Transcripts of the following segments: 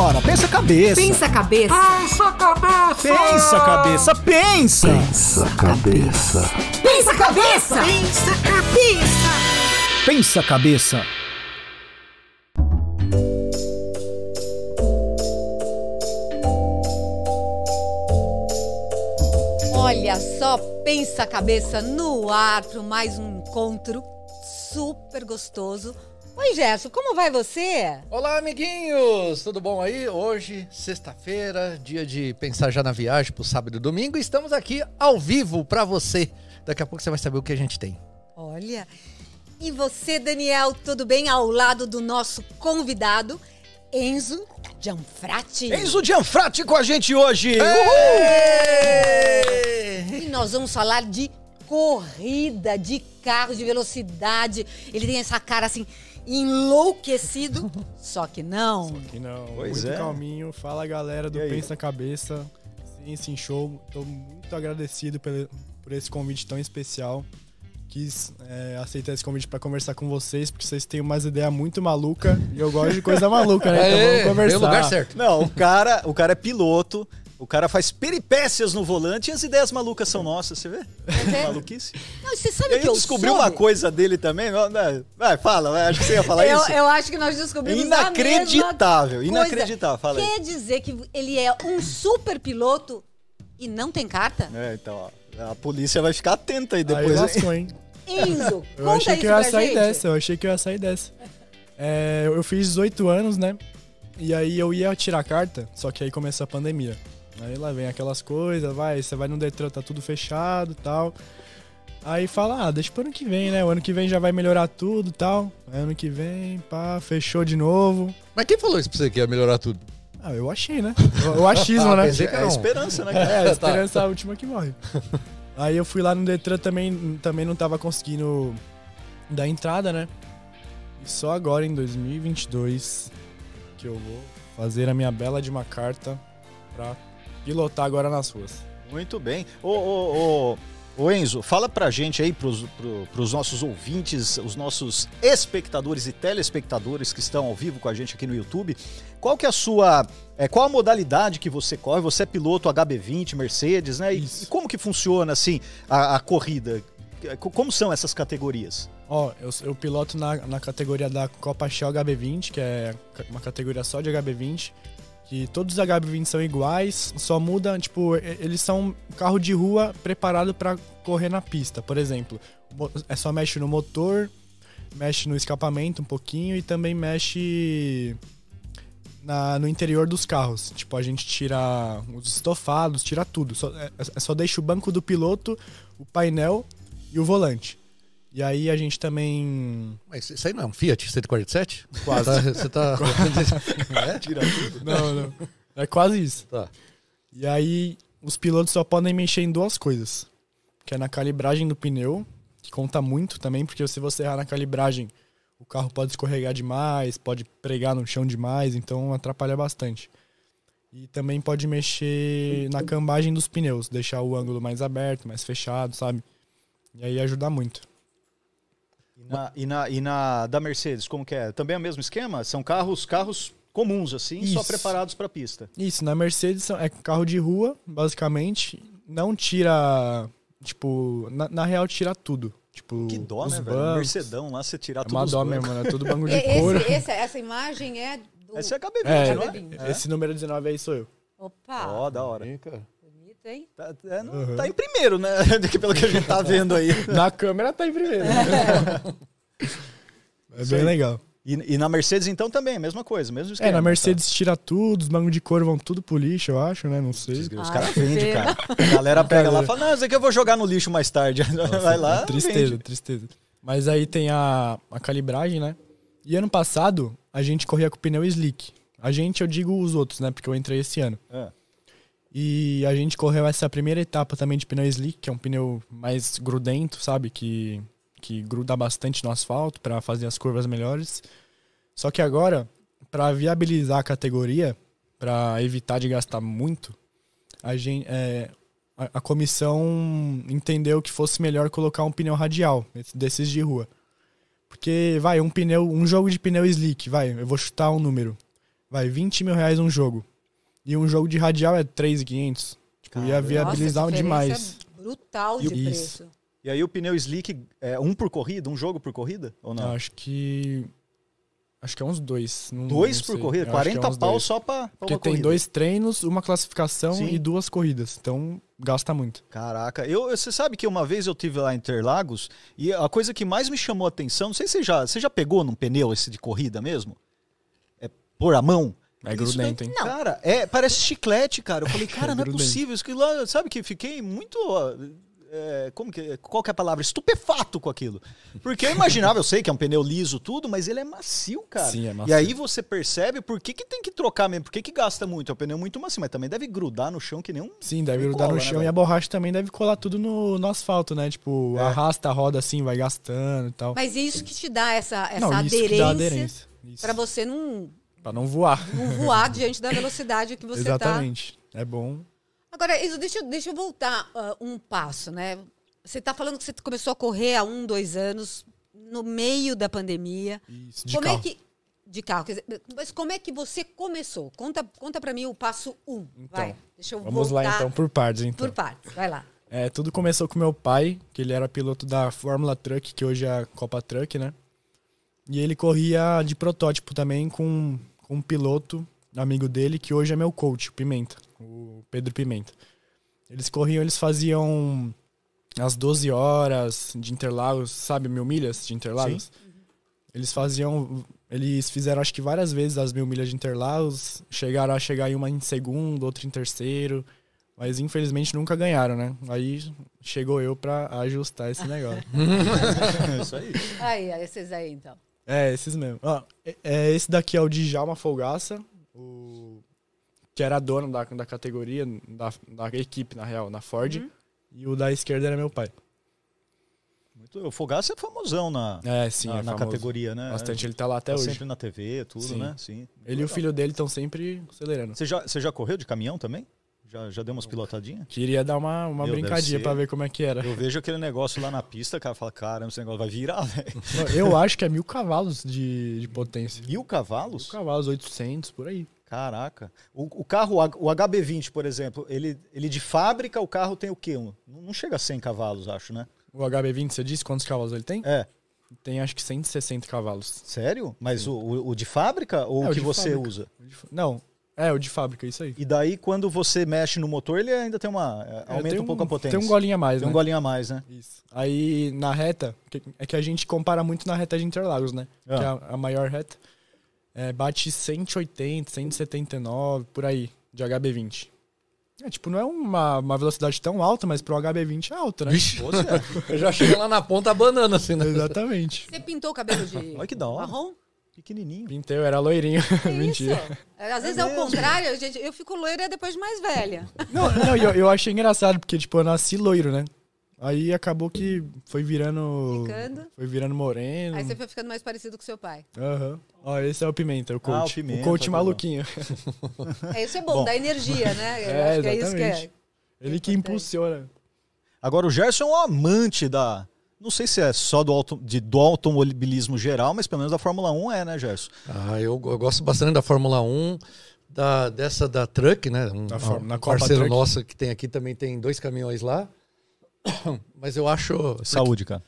Pensa a cabeça. Pensa a cabeça. Pensa cabeça! Pensa a cabeça, pensa. Pensa cabeça. Pensa a cabeça. Pensa cabeça! Pensa a cabeça. Olha só, pensa a cabeça no ar para mais um encontro super gostoso. Oi, Gerson, como vai você? Olá, amiguinhos! Tudo bom aí? Hoje, sexta-feira, dia de pensar já na viagem pro sábado e domingo. e Estamos aqui ao vivo pra você. Daqui a pouco você vai saber o que a gente tem. Olha. E você, Daniel, tudo bem? Ao lado do nosso convidado, Enzo Gianfratti. Enzo Gianfratti com a gente hoje. E nós vamos falar de corrida, de carro, de velocidade. Ele tem essa cara assim, enlouquecido. Só que não. Que não, Pois muito é. calminho. Fala galera do E aí? Pensa Cabeça. Sim, sim, show. Tô muito agradecido pelo, por esse convite tão especial. Quis é, aceitar esse convite pra conversar com vocês, porque vocês têm umas ideias muito malucas e eu gosto de coisa maluca, né? Então Aê, vamos conversar. veio o lugar certo. Não, o cara, o cara é piloto, o cara faz peripécias no volante e as ideias malucas são nossas, você vê? Maluquice. Não, você sabe aí que eu descobri soube? uma coisa dele também. não, Vai, fala, vai, acho que você ia falar eu, isso. eu acho que nós descobrimos a Inacreditável, inacreditável, fala aí. Quer dizer que ele é um super piloto e não tem carta? É, então, ó, a polícia vai ficar atenta aí Aí depois. hein? lascou, hein? Enzo, Eu conta achei isso que eu ia sair gente. dessa, eu achei que eu ia sair dessa. É, eu fiz 18 anos, né? E aí eu ia tirar a carta, só que aí começou a pandemia. Aí lá vem aquelas coisas, vai, você vai no Detran, tá tudo fechado e tal. Aí fala, ah, deixa pro ano que vem, né? O ano que vem já vai melhorar tudo e tal. Aí ano que vem, pá, fechou de novo. Mas quem falou isso pra você que ia melhorar tudo? Ah, eu achei, né? O, achismo, Ah, né? que É a esperança, né, cara? É, a Tá. esperança é a última que morre. Aí eu fui lá no Detran também, também não tava conseguindo dar entrada, né? E só agora em 2022 que eu vou fazer a minha bela de uma carta pra pilotar agora nas ruas. Muito bem. Ô, ô, ô, ô, Enzo, fala pra gente aí, pros, pro, pros nossos ouvintes, os nossos espectadores e telespectadores que estão ao vivo com a gente aqui no YouTube, qual que é a sua. É, qual a modalidade que você corre? Você é piloto HB20, Mercedes, né? E, e como que funciona, assim, a, a corrida? Co- Como são essas categorias? Ó, eu, eu piloto na, na categoria da Copa Shell HB20, que é uma categoria só de HB20. Que todos os HB20 são iguais, só muda, tipo, eles são carro de rua preparado pra correr na pista. Por exemplo, é só mexe no motor, mexe no escapamento um pouquinho e também mexe na- no interior dos carros. Tipo, a gente tira os estofados, tira tudo. Só, é, é só deixa o banco do piloto, o painel e o volante. E aí a gente também. Mas isso aí não é um Fiat 147? Quase. Tá, você tá. é? Tira tudo. Não, não. É quase isso. Tá. E aí os pilotos só podem mexer em duas coisas. Que é na calibragem do pneu, que conta muito também, porque se você errar na calibragem, o carro pode escorregar demais, pode pregar no chão demais, então atrapalha bastante. E também pode mexer na cambagem dos pneus, deixar o ângulo mais aberto, mais fechado, sabe? E aí ajuda muito. E na, e, na, e na da Mercedes, como que é? Também é o mesmo esquema? São carros, carros comuns, assim, só Isso. preparados pra pista. Isso, na Mercedes é carro de rua, basicamente. Não tira. Tipo, na, na real, tira tudo. Tipo, Que dó, os né, velho? bancos. Mercedão lá, você tirar É tudo uma dó bancos. mesmo, né? Tudo banco de couro. Esse, esse- essa imagem é do... Esse é HB20, É, não é? HB20. Esse número 19 aí sou eu. Opa, Ó, da hora. Bonito, hein? Tá, é, não- Uhum. tá em primeiro, né? Pelo que a gente tá vendo aí. Na câmera tá em primeiro. é Isso bem legal. E, e na Mercedes, então, também, a mesma coisa, mesmo É, esquema. na Mercedes tira tudo, os bancos de couro vão tudo pro lixo, eu acho, né? Não sei. Os Ah, caras vendem, cara. A galera pega lá e fala, não, isso aqui eu vou jogar no lixo mais tarde. Vai lá, Tristeza, vende. tristeza. Mas aí tem a, a calibragem, né? E ano passado, a gente corria com pneu slick. A gente, eu digo os outros, né? Porque eu entrei esse ano. É. E a gente correu essa primeira etapa também de pneu slick, que é um pneu mais grudento, sabe? Que, que gruda bastante no asfalto para fazer as curvas melhores. Só que agora, para viabilizar a categoria, para evitar de gastar muito, a, gente, é, a, a comissão entendeu que fosse melhor colocar um pneu radial, esse- desses de rua. Porque, vai, um pneu, um jogo de pneu slick, vai, eu vou chutar um número. vai, 20 mil reais um jogo. E um jogo de radial é 3,500. Tipo, ia viabilizar Nossa, a demais. é Brutal de Isso. preço. E aí o pneu slick é um por corrida, um jogo por corrida? Ou não? Eu acho que. Acho que é uns dois. não- dois não por sei. corrida? Eu acho que é 40 uns pau dois. só pra, pra Porque uma tem corrida. dois treinos, uma classificação Sim. e duas corridas. Então gasta muito. Caraca, eu, você sabe que uma vez eu tive lá em Interlagos e a coisa que mais me chamou a atenção, não sei se você já, você já pegou num pneu esse de corrida mesmo? É pôr a mão? É Isso grudento, hein? Não. Cara, é, parece chiclete, cara. Eu falei, cara, não é possível. Isso que lá, sabe que fiquei muito. é, como que, qual que é a palavra? Estupefato com aquilo. Porque eu imaginava, eu sei que é um pneu liso, tudo, mas ele é macio, cara. Sim, é E macio. aí você percebe por que, que tem que trocar mesmo, por que, que gasta muito. É um pneu muito macio, mas também deve grudar no chão que nem um. Sim, deve E grudar cola, no né, chão e velho? a borracha também deve colar tudo no, no asfalto, né? Tipo, É. arrasta a roda assim, vai gastando e tal. Mas isso que te dá essa, essa Não, isso que aderência, dá aderência. Isso. pra você não, Pra não voar. não voar diante da velocidade que você tá. Exatamente. É bom. Agora, Iso, deixa, eu- deixa eu voltar ah, um passo, né? Você tá falando que você começou a correr há um, dois anos, no meio da pandemia. Isso, de como carro. é que. De carro, quer dizer, mas como é que você começou? Conta, conta pra mim o passo um. vai. Deixa eu Vamos voltar lá então, por partes então. por partes. Vai lá. É, tudo começou com meu pai, que ele era piloto da Fórmula Truck, que hoje é a Copa Truck, né? E ele corria de protótipo também com, com um piloto, amigo dele, que hoje é meu coach, o Pimenta, o Pedro Pimenta. Eles corriam, eles faziam as 12 horas de Interlagos, sabe, mil milhas de Interlagos? Eles faziam, eles fizeram acho que várias vezes as mil milhas de Interlagos, chegaram a chegar em uma em segundo, outra em terceiro, mas infelizmente nunca ganharam, né? Aí chegou eu pra ajustar esse negócio. Isso aí. Aí, aí, esses aí, então. É, esses mesmo. Ó, é- esse daqui é o Djalma Folgaça, o, que era dono da, da categoria, da, da equipe, na real, na Ford. E o da esquerda era meu pai. Muito, o Fogaça é famosão na, É, sim, na, é na categoria, né? Bastante, ele tá lá até Tá hoje. sempre na TV, tudo, Sim. né? Sim. Ele e o filho dele estão sempre acelerando. Você já, você já correu de caminhão também? Já, já deu umas pilotadinhas? Queria dar uma, uma Meu, brincadinha pra ver como é que era. Eu vejo aquele negócio lá na pista, cara, fala, caramba, esse negócio vai virar, velho. Eu acho que é mil cavalos de, de potência. Mil cavalos? Mil cavalos, 800, por aí. Caraca. O, o carro, o H- o HB20, por exemplo, ele, ele de fábrica, o carro tem o quê? Um- Não chega a 100 cavalos, acho, né? O HB20, você disse quantos cavalos ele tem? É. Tem acho que 160 cavalos. Sério? Mas o, o, de fábrica ou É, o que você fábrica. usa? Não, é o de fábrica, isso aí. E daí, quando você mexe no motor, ele ainda tem uma. é, É, Aumenta tem um pouco a potência. Tem um golinho a mais, Tem né? um golinho a mais, né? Isso. Aí na reta, é que a gente compara muito na reta de Interlagos, né? Ah. Que é a, a maior reta. É, bate 180, 179, por aí, de HB20. É, tipo, não é uma, uma velocidade tão alta, mas pro HB20 é alta, né? Vixe, Você, eu já chego lá na ponta banana, assim, né? Exatamente. Você pintou o cabelo de Olha que da hora. marrom? Pequenininho. Pintei, eu era loirinho. É Mentira. isso. Às vezes é, o mesmo? contrário, gente. Eu fico loira depois de mais velha. Não, não eu, eu achei engraçado, porque, tipo, eu nasci loiro, né? Aí acabou que foi virando. Ficando. Foi virando moreno. Aí você foi ficando mais parecido com seu pai. Aham. Ó, esse é o Pimenta, o coach. Ah, o o, Pimenta, coach tá maluquinho. É, isso é bom, Bom. dá energia, né? Eu É, acho que é isso que é. exatamente. Ele que impulsiona. Agora, o Gerson é um amante da. Não sei se é só do, auto, de, do automobilismo geral, mas pelo menos da Fórmula 1 é, né, Gerson? Ah, eu, eu gosto bastante da Fórmula 1, da, dessa da Truck, né? Um, Da Fórmula- um na Copa parceiro Truck. nosso que tem aqui também tem dois caminhões lá. Mas eu acho. Saúde, cara.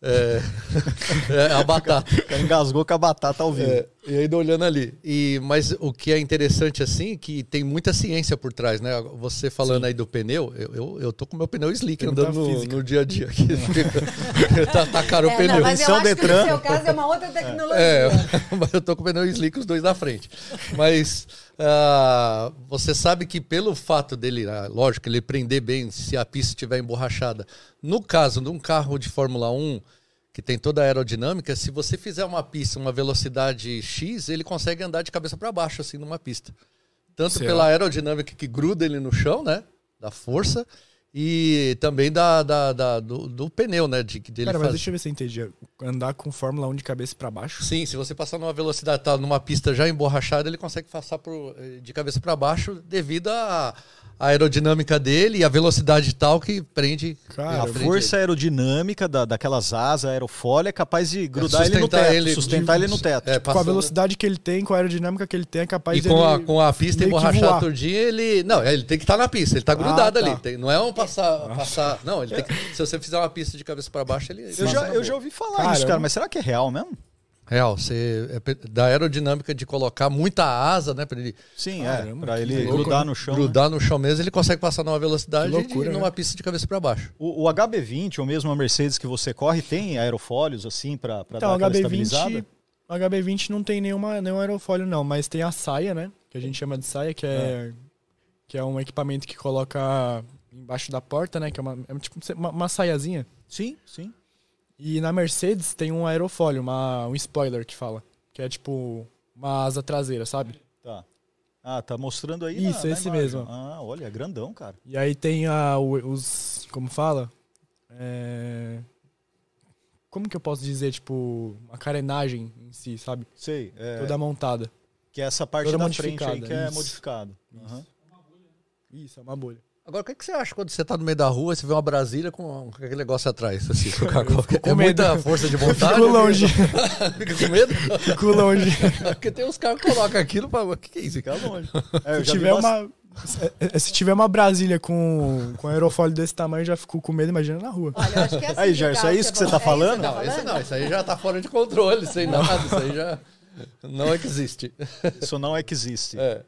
É, é a batata. O cara engasgou com a batata ao vivo. É, e ainda olhando ali. E, mas o que é interessante, assim, é que tem muita ciência por trás, né? Você falando aí do pneu, eu, eu, eu tô com meu pneu slick Tem andando no, no dia a dia aqui. tá, tá caro o É, pneu. não, mas eu São acho que Detran. no seu caso é uma outra tecnologia. É, mas eu tô com o pneu slick, os dois na frente. Mas ah, você sabe que pelo fato dele, ah, lógico, ele prender bem se a pista estiver emborrachada. No caso de um carro de Fórmula 1 que tem toda a aerodinâmica, se você fizer uma pista, uma velocidade X, ele consegue andar de cabeça para baixo assim numa pista. Tanto pela aerodinâmica que gruda ele no chão, né? Da força. E também da, da- da- do, do pneu, né? De, de ele Cara, mas faz- deixa eu ver se eu entendi. Andar com Fórmula 1 de cabeça pra baixo? Sim, se você passar numa velocidade, tá numa pista já emborrachada, ele consegue passar por, eh, de cabeça para baixo devido a, a aerodinâmica dele e a velocidade tal que prende. Cara, a força aerodinâmica da, daquelas asas, aerofólio, é capaz de grudar ele no sustentar teto. ele sustentar de- ele no teto. É, Com a velocidade que ele tem, com a aerodinâmica que ele tem, é capaz E de com a, ele com a pista emborrachada voar. todinha, ele. Não, ele tem que estar na pista, ele tá grudado tá. ali. tem- não é um passar. passar não, ele tem que. Se você fizer uma pista de cabeça para baixo, ele. Eu já, eu já ouvi falar Caramba. isso, cara, mas será que é real mesmo? Real, você. É da aerodinâmica de colocar muita asa, né? Pra ele Sim, Caramba, é. Pra que ele louco, grudar né? no chão. né? grudar no chão mesmo, ele consegue passar numa velocidade loucura, de, numa né? pista de cabeça para baixo. O, o HB20 ou mesmo a Mercedes que você corre tem aerofólios assim pra, pra Então, dar o aquela estabilizada? HB20, o HB20 não tem nenhuma, nenhum aerofólio não, mas tem a saia, né? Que a gente chama de saia, que é, que é um equipamento que coloca embaixo da porta, né? Que é uma, é tipo uma, uma saiazinha. Sim, sim. E na Mercedes tem um aerofólio, uma, um spoiler que fala. Que é tipo uma asa traseira, sabe? Tá. Ah, tá mostrando aí. Isso, na- na esse imagem. mesmo. Ah, olha, é grandão, cara. E aí tem a, os. Como fala? É, Como que eu posso dizer? Tipo, a carenagem em si, sabe? Sei. É, Toda montada. Que é essa parte toda da frente aí modificada, que é isso. modificado. Aham. Isso, é uma bolha. Agora, o que, que você acha quando você tá no meio da rua e você vê uma Brasília com, aquele negócio atrás? Assim, com o carro? com é medo. muita força de vontade? Fico longe, Fica com medo? fico longe. Porque tem uns caras que colocam aquilo pra. O que, que é isso? Fica longe. É, Se tiver, uma, se- é, se tiver uma Brasília com, com aerofólio desse tamanho, eu já fico com medo, imagina na rua. Olha, eu acho que é assim. Aí, que Gerson, o carro é isso que você tá é isso falando? Não, esse não, isso aí já tá fora de controle, sem nada. Isso aí já não existe. Isso não é existe. É.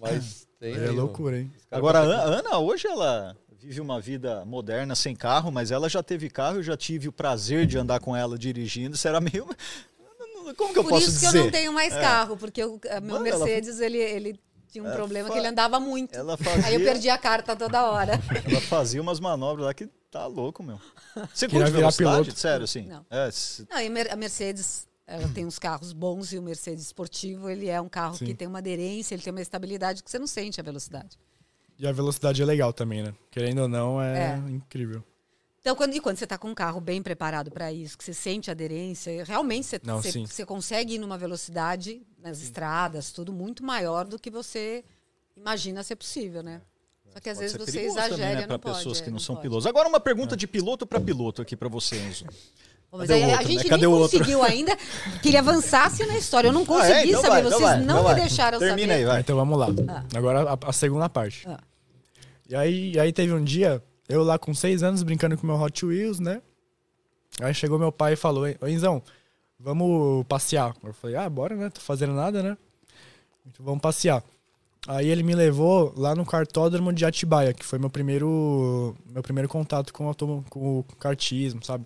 Mas tem. É loucura, hein? Agora, a Ana, hoje ela vive uma vida moderna sem carro, mas ela já teve carro, eu já tive o prazer de andar com ela dirigindo. Isso era meio. Como que eu Por posso isso dizer? que eu não tenho mais carro, porque o a meu Mano, ela- Mercedes, ele, ele tinha um É, problema fa- que ele andava muito. Ela fazia, Aí eu perdi a carta toda hora. ela fazia umas manobras lá que tá louco, meu. Você curte velocidade? piloto. Sério, assim? Não. É, se- Não, e a Mercedes, ela tem uns carros bons e o Mercedes esportivo, ele é um carro Sim. que tem uma aderência, ele tem uma estabilidade que você não sente a velocidade. E a velocidade é legal também, né? Querendo ou não, é, É. incrível. Então, quando, e quando você está com um carro bem preparado para isso, que você sente aderência, realmente você, Não, você, sim. você consegue ir numa velocidade nas estradas, tudo muito maior do que você imagina ser possível, né? Só que às pode vezes você exagera, também, né, não pra pode. pessoas é, que não, são pode. pilotos. Agora uma pergunta de piloto para piloto aqui para você, Enzo. Bom, Mas aí a outro, gente né? Cadê nem outro? conseguiu ainda que ele avançasse na história. Eu não Ah, consegui é? Então saber, vai, então vocês vai, não então me vai. deixaram Termina saber. aí, vai. Então vamos lá. Ah. Agora a, a segunda parte. Ah. E aí, aí teve um dia, eu lá com seis anos brincando com meu Hot Wheels, né? Aí chegou meu pai e falou: "Ô, Enzão, vamos passear. Eu falei: Ah, bora, né? Tô fazendo nada, né? Então vamos passear. Aí ele me levou lá no cartódromo de Atibaia, que foi meu primeiro meu primeiro contato com, o com o kartismo, sabe?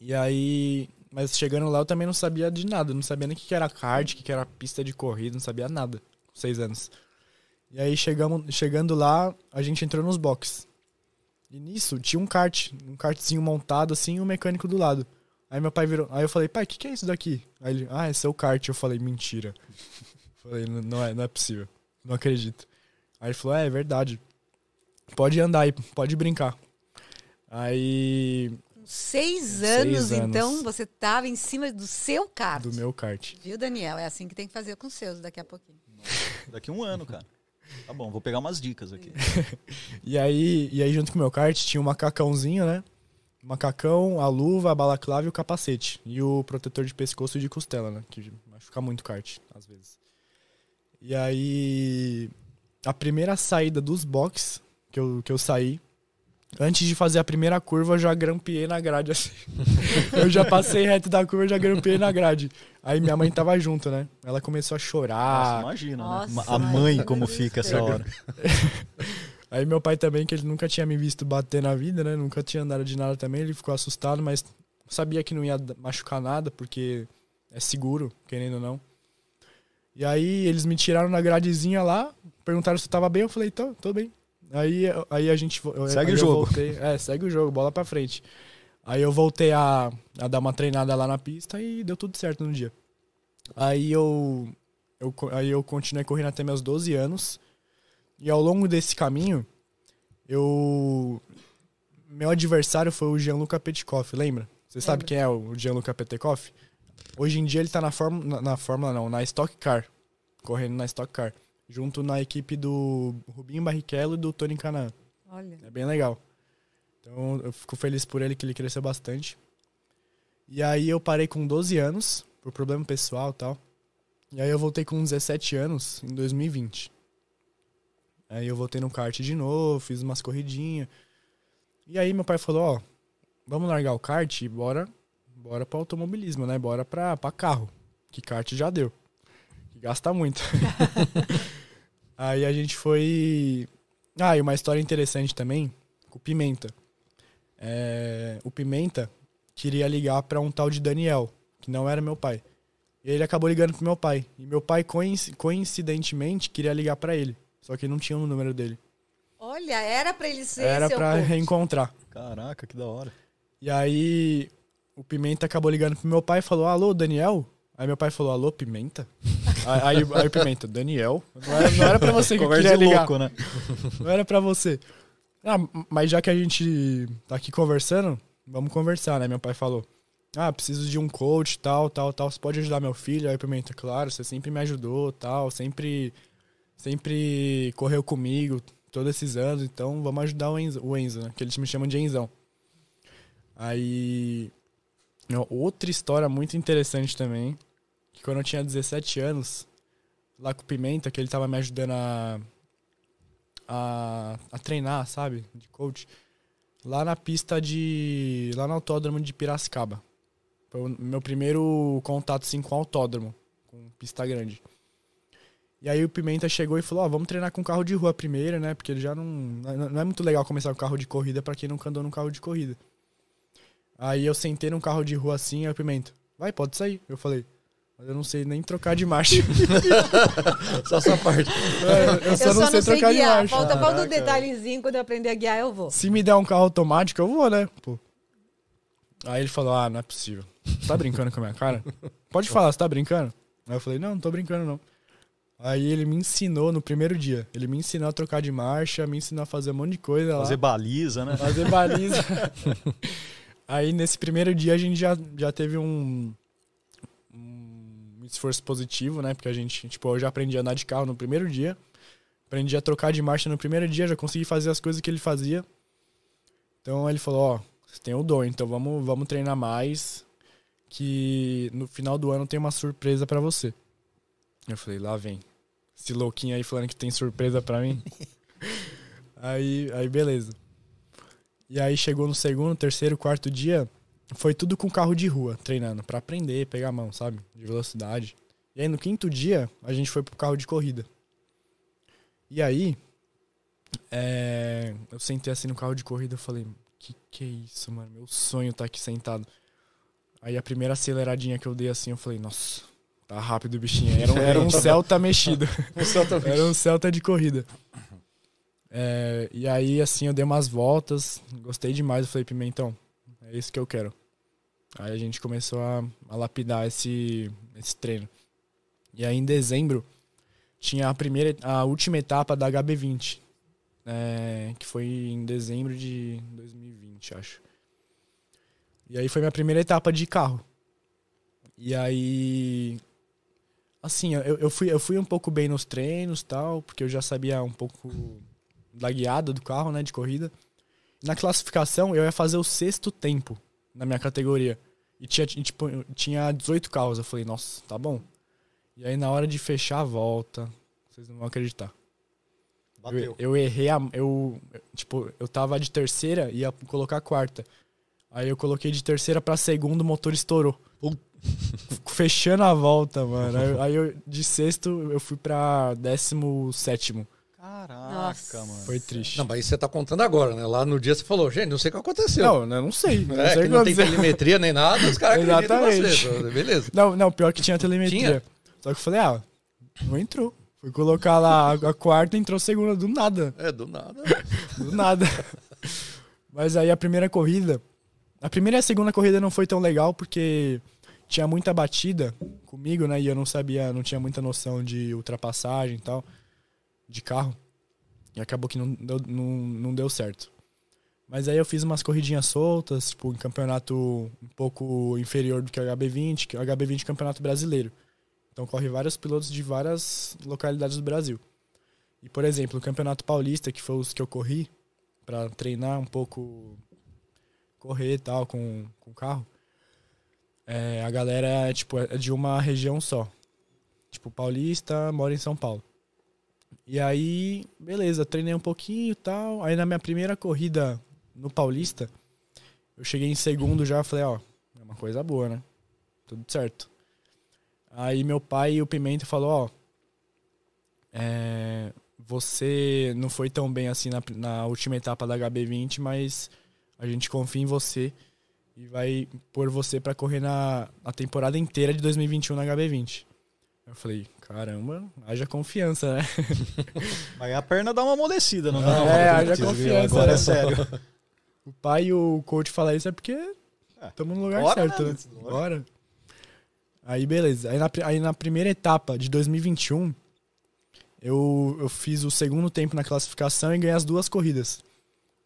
E aí, mas chegando lá eu também não sabia de nada, não sabia nem o que era kart, o que era pista de corrida, não sabia nada, com seis anos. E aí chegamos, chegando lá, a gente entrou nos boxes. E nisso tinha um kart, um kartzinho montado assim, e um mecânico do lado. Aí meu pai virou, aí eu falei, pai, o que, que é isso daqui? Aí ele, ah, esse é o kart. Eu falei, mentira. falei, "Não- não é, não é possível, não acredito. Aí ele falou, é, é verdade. Pode andar aí, pode brincar. Aí, seis anos, anos. então, você estava em cima do seu kart. do meu kart. Viu, Daniel? É assim que tem que fazer com os seus daqui a pouquinho. Daqui um ano, cara. Tá bom, vou pegar umas dicas aqui. E aí, e aí junto com o meu kart tinha um macacãozinho, né? Macacão, a luva, a balaclava e o capacete. E o protetor de pescoço e de costela, né? Que machuca muito o kart, às vezes. E aí, a primeira saída dos box que eu, que eu saí, antes de fazer a primeira curva, eu já grampeei na grade, assim. eu já passei reto da curva, já grampeei na grade. Aí minha mãe tava junto, né? Ela começou a Nossa, chorar. imagina, Nossa, né? A mãe como fica essa céu. hora. Aí meu pai também, que ele nunca tinha me visto bater na vida, né? Nunca tinha andado de nada também, ele ficou assustado, mas sabia que não ia machucar nada, porque é seguro, querendo ou não. E aí eles me tiraram na gradezinha lá, perguntaram se eu tava bem, eu falei, tô, tô bem. Aí, aí a gente... Segue aí o eu jogo. voltei- é, segue o jogo, bola pra frente. Aí eu voltei a, a dar uma treinada lá na pista e deu tudo certo no dia. Aí eu, eu, aí eu continuei correndo até meus 12 anos. E ao longo desse caminho, eu. Meu adversário foi o Gianluca Petkoff, lembra? Você sabe quem é o Gianluca Petkoff? Hoje em dia ele tá na Fórmula. Na, na Fórmula não, na Stock Car. Correndo na Stock Car. Junto na equipe do Rubinho Barrichello e do Tony Canaan. Olha. É bem legal. Então eu fico feliz por ele que ele cresceu bastante. E aí eu parei com 12 anos, por problema pessoal e tal. E aí eu voltei com 17 anos em 2020. Aí eu voltei no kart de novo, fiz umas corridinhas. E aí meu pai falou, ó, vamos largar o kart e bora, bora pro automobilismo, né? Bora pra, pra carro. Que kart já deu. Que gasta muito. aí a gente foi. Ah, e uma história interessante também, com o Pimenta. É, o Pimenta queria ligar pra um tal de Daniel, que não era meu pai. E ele acabou ligando pro meu pai. E meu pai, coinc- coincidentemente, queria ligar pra ele. Só que não tinha o número dele. Olha, era pra ele ser Era seu pra coach. reencontrar. Caraca, que da hora. E aí o Pimenta acabou ligando pro meu pai e falou, alô, Daniel? Aí meu pai falou, alô, Pimenta? aí, aí, Pimenta, Daniel? Não era, não era pra você que queria ligar. louco, né? Não era pra você. Ah, mas já que a gente tá aqui conversando, vamos conversar, né? Meu pai falou. Ah, preciso de um coach, tal, tal, tal. Você pode ajudar meu filho? Aí Pimenta, claro, você sempre me ajudou, tal. Sempre, sempre correu comigo todos esses anos. Então vamos ajudar o Enzo, o Enzo né? Que eles me chamam de Enzão. Aí... Outra história muito interessante também. Que quando eu tinha 17 anos, lá com o Pimenta, que ele tava me ajudando a a, a treinar, sabe? De coach. Lá na pista de. Lá no autódromo de Piracicaba. Foi o meu primeiro contato assim, com autódromo, com pista grande. E aí o Pimenta chegou e falou: Ó, vamos treinar com carro de rua primeiro, né? Porque ele já não. Não é muito legal começar com carro de corrida pra quem nunca andou num carro de corrida. Aí eu sentei num carro de rua assim, aí o Pimenta, vai, pode sair. Eu falei, mas eu não sei nem trocar de marcha. Só essa parte. eu, eu só não sei trocar de guiar. marcha. Falta, falta um detalhezinho. Quando eu aprender a guiar, eu vou. Se me der um carro automático, eu vou, né? Pô. Aí ele falou: Ah, não é possível. Você tá brincando com a minha cara? Pode falar, você tá brincando? Aí eu falei: Não, não tô brincando, não. Aí ele me ensinou no primeiro dia. Ele me ensinou a trocar de marcha, me ensinou a fazer um monte de coisa lá. Fazer baliza, né? Fazer baliza. Aí nesse primeiro dia a gente já, já teve um, um esforço positivo, né? Porque a gente, tipo, eu já aprendi a andar de carro no primeiro dia. Aprendi a trocar de marcha no primeiro dia, já consegui fazer as coisas que ele fazia. Então ele falou, ó, você tem o dom, então vamos, vamos treinar mais. Que no final do ano tem uma surpresa pra você. Eu falei, lá vem. Esse louquinho aí falando que tem surpresa pra mim. aí, aí beleza. E aí chegou no segundo, terceiro, quarto dia, foi tudo com carro de rua, treinando, pra aprender, pegar a mão, sabe? De velocidade. E aí no quinto dia, a gente foi pro carro de corrida. E aí, é, eu sentei assim no carro de corrida e falei, que que é isso, mano? Meu sonho tá aqui sentado. Aí a primeira aceleradinha que eu dei assim, eu falei, nossa, tá rápido o bichinho. Era um, era um Celta mexido. Um Celta Era um Celta de corrida. É, e aí, assim, eu dei umas voltas, gostei demais. Eu falei, Pimentão, é isso que eu quero. Aí a gente começou a, a lapidar esse, esse treino. E aí, em dezembro, tinha a primeira, a última etapa da HB20, é, que foi em dezembro de 2020, acho. E aí foi minha primeira etapa de carro. E aí, assim, eu, eu, fui, eu fui um pouco bem nos treinos tal, porque eu já sabia um pouco da guiada do carro, né, de corrida. Na classificação, eu ia fazer o sexto tempo na minha categoria. E tinha, tipo, tinha 18 carros. Eu falei, nossa, tá bom. E aí, na hora de fechar a volta, vocês não vão acreditar. Eu, Bateu. eu errei a. Eu, tipo, eu tava de terceira e ia colocar a quarta. Aí eu coloquei de terceira pra segunda, o motor estourou. Fechando a volta, mano. Aí, aí eu, de sexto, eu fui pra décimo sétimo. Caraca, Nossa. mano. Foi triste. Não, mas isso você tá contando agora, né? Lá no dia você falou, gente, não sei o que aconteceu. Não, eu não sei. Não é, sei que não tem telemetria nem nada, os caras acreditam você. Beleza. Não, não, pior que tinha telemetria. Tinha? Só que eu falei, ah, não entrou. Fui colocar lá a, a quarta, entrou a segunda do nada. É, do nada. Do nada. Mas aí a primeira corrida. A primeira e a segunda corrida não foi tão legal porque tinha muita batida comigo, né? E eu não sabia, não tinha muita noção de ultrapassagem e tal, de carro. E acabou que não deu, não, não deu certo. Mas aí eu fiz umas corridinhas soltas, tipo, em campeonato um pouco inferior do que o HB20, que é o HB20 é campeonato brasileiro. Então corre vários pilotos de várias localidades do Brasil. E, por exemplo, o Campeonato Paulista, que foi os que eu corri, pra treinar um pouco, correr e tal com, o carro, é, a galera tipo, é de uma região só. Tipo, paulista, mora em São Paulo. E aí, beleza, treinei um pouquinho e tal. Aí na minha primeira corrida no Paulista, eu cheguei em segundo já, falei, ó, é uma coisa boa, né? Tudo certo. Aí meu pai e o Pimenta falou, ó, é, você não foi tão bem assim na, na última etapa da HB20, mas a gente confia em você e vai pôr você pra correr na, na temporada inteira de 2021 na HB20. Eu falei, caramba, haja confiança, né? Mas a perna dá uma amolecida, não dá? É, haja confiança, Agora né? é sério. O pai e o coach falar isso é porque estamos no lugar Bora, certo, né? né? Bora. Bora. Aí, beleza. Aí na, aí na primeira etapa de 2021, eu, eu fiz o segundo tempo na classificação e ganhei as duas corridas.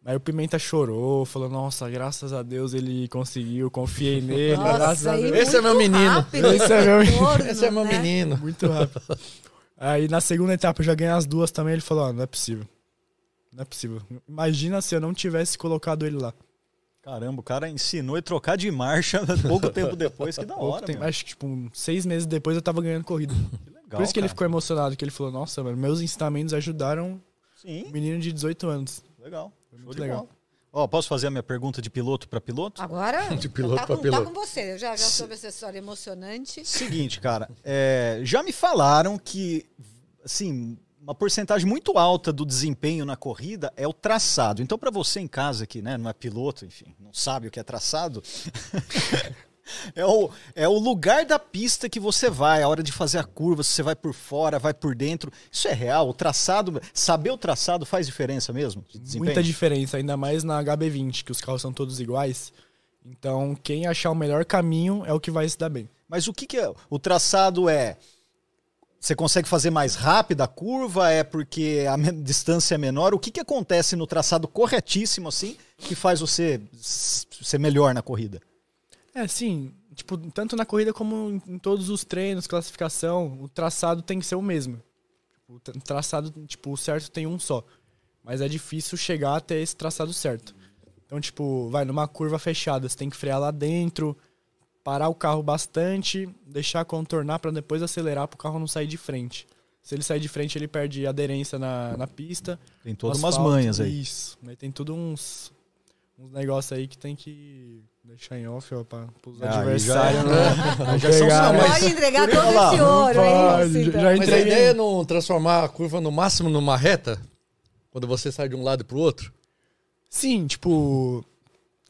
Aí o Pimenta chorou, falou, nossa, graças a Deus ele conseguiu, confiei nele, graças a Deus. Esse é meu menino. rápido, Esse é meu retorno, Esse é meu né? menino. Muito rápido. Aí na segunda etapa eu já ganhei as duas também. Ele falou: Ó, não é possível. Não é possível. Imagina se eu não tivesse colocado ele lá. Caramba, o cara ensinou a trocar de marcha pouco tempo depois, que da Pouco hora, tempo- acho que, tipo, seis meses depois eu tava ganhando corrida. Que legal, Por isso que ele cara. ficou emocionado, que ele falou: Nossa, mano, meus ensinamentos ajudaram Sim, um menino de 18 anos. legal. Muito legal. bola. Ó, posso fazer a minha pergunta de piloto para piloto? Agora, De piloto tá, com, piloto. tá com você. Eu já, já soube essa história emocionante. Seguinte, cara, é, já me falaram que, assim, uma porcentagem muito alta do desempenho na corrida é o traçado. Então, para você em casa que né, não é piloto, enfim, não sabe o que é traçado, é, o, é o lugar da pista que você vai, a hora de fazer a curva, se você vai por fora, vai por dentro. Isso é real? O traçado, saber o traçado faz diferença mesmo? de? Muita diferença, ainda mais na HB20, que os carros são todos iguais. Então, quem achar o melhor caminho é o que vai se dar bem. Mas o que, que é? O traçado é. Você consegue fazer mais rápida a curva? É porque a distância é menor? O que, que acontece no traçado corretíssimo, assim, que faz você ser melhor na corrida? É, sim. Tipo, tanto na corrida como em todos os treinos, classificação, o traçado tem que ser o mesmo. O tra- traçado, tipo, o certo tem um só. Mas é difícil chegar até esse traçado certo. Então, tipo, vai numa curva fechada, você tem que frear lá dentro, parar o carro bastante, deixar contornar para depois acelerar para o carro não sair de frente. Se ele sair de frente, ele perde aderência na, na pista. Tem todas umas manhas aí. Isso. Aí tem tudo uns, uns negócios aí que tem que deixar em off, ó, pra, pros Ah, aí adversários. já- né? Não já são só né? mais- Pode entregar todo esse ouro, é isso. então. já Mas a ideia é não transformar a curva no máximo numa reta? Quando você sai de um lado pro outro? Sim, tipo,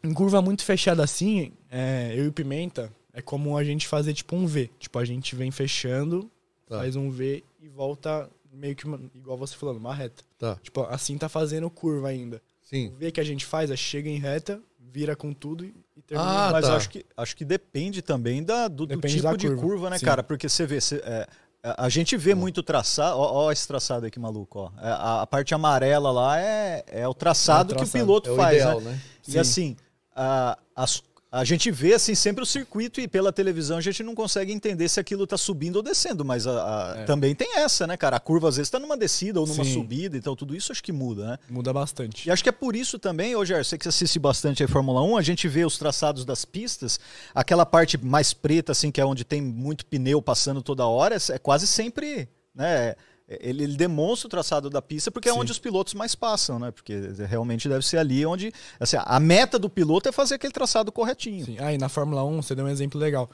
em curva muito fechada assim, é, eu e o Pimenta, é como a gente fazer tipo um V. Tipo, a gente vem fechando, Tá. faz um V e volta meio que, uma- igual você falando, uma reta. Tá. Tipo, assim tá fazendo curva ainda. Sim. O V que a gente faz é chega em reta, vira com tudo e, e termina. Ah, Mas tá. acho, que, acho que depende também da, do, do Depende tipo da de curva, curva, né, sim. cara? Porque você vê, você- é, a gente vê muito traçado. Ó, ó esse traçado aí que maluco, ó. É, A, a parte amarela lá é, é o traçado, É o que o traçado. piloto É o faz, ideal, né? né? E Sim. assim, a, as- a gente vê assim sempre o circuito e pela televisão a gente não consegue entender se aquilo tá subindo ou descendo, mas a- a- É. também tem essa, né, cara? A curva às vezes tá numa descida ou numa Sim. subida, então tudo isso acho que muda, né? Muda bastante. E acho que é por isso também, hoje, você que assiste bastante a Fórmula 1, a gente vê os traçados das pistas, aquela parte mais preta, assim, que é onde tem muito pneu passando toda hora, é quase sempre, né? Ele, ele demonstra o traçado da pista porque é Sim. onde os pilotos mais passam, né? Porque realmente deve ser ali onde. Assim, a meta do piloto é fazer aquele traçado corretinho. Sim. Ah, e na Fórmula 1, você deu um exemplo legal.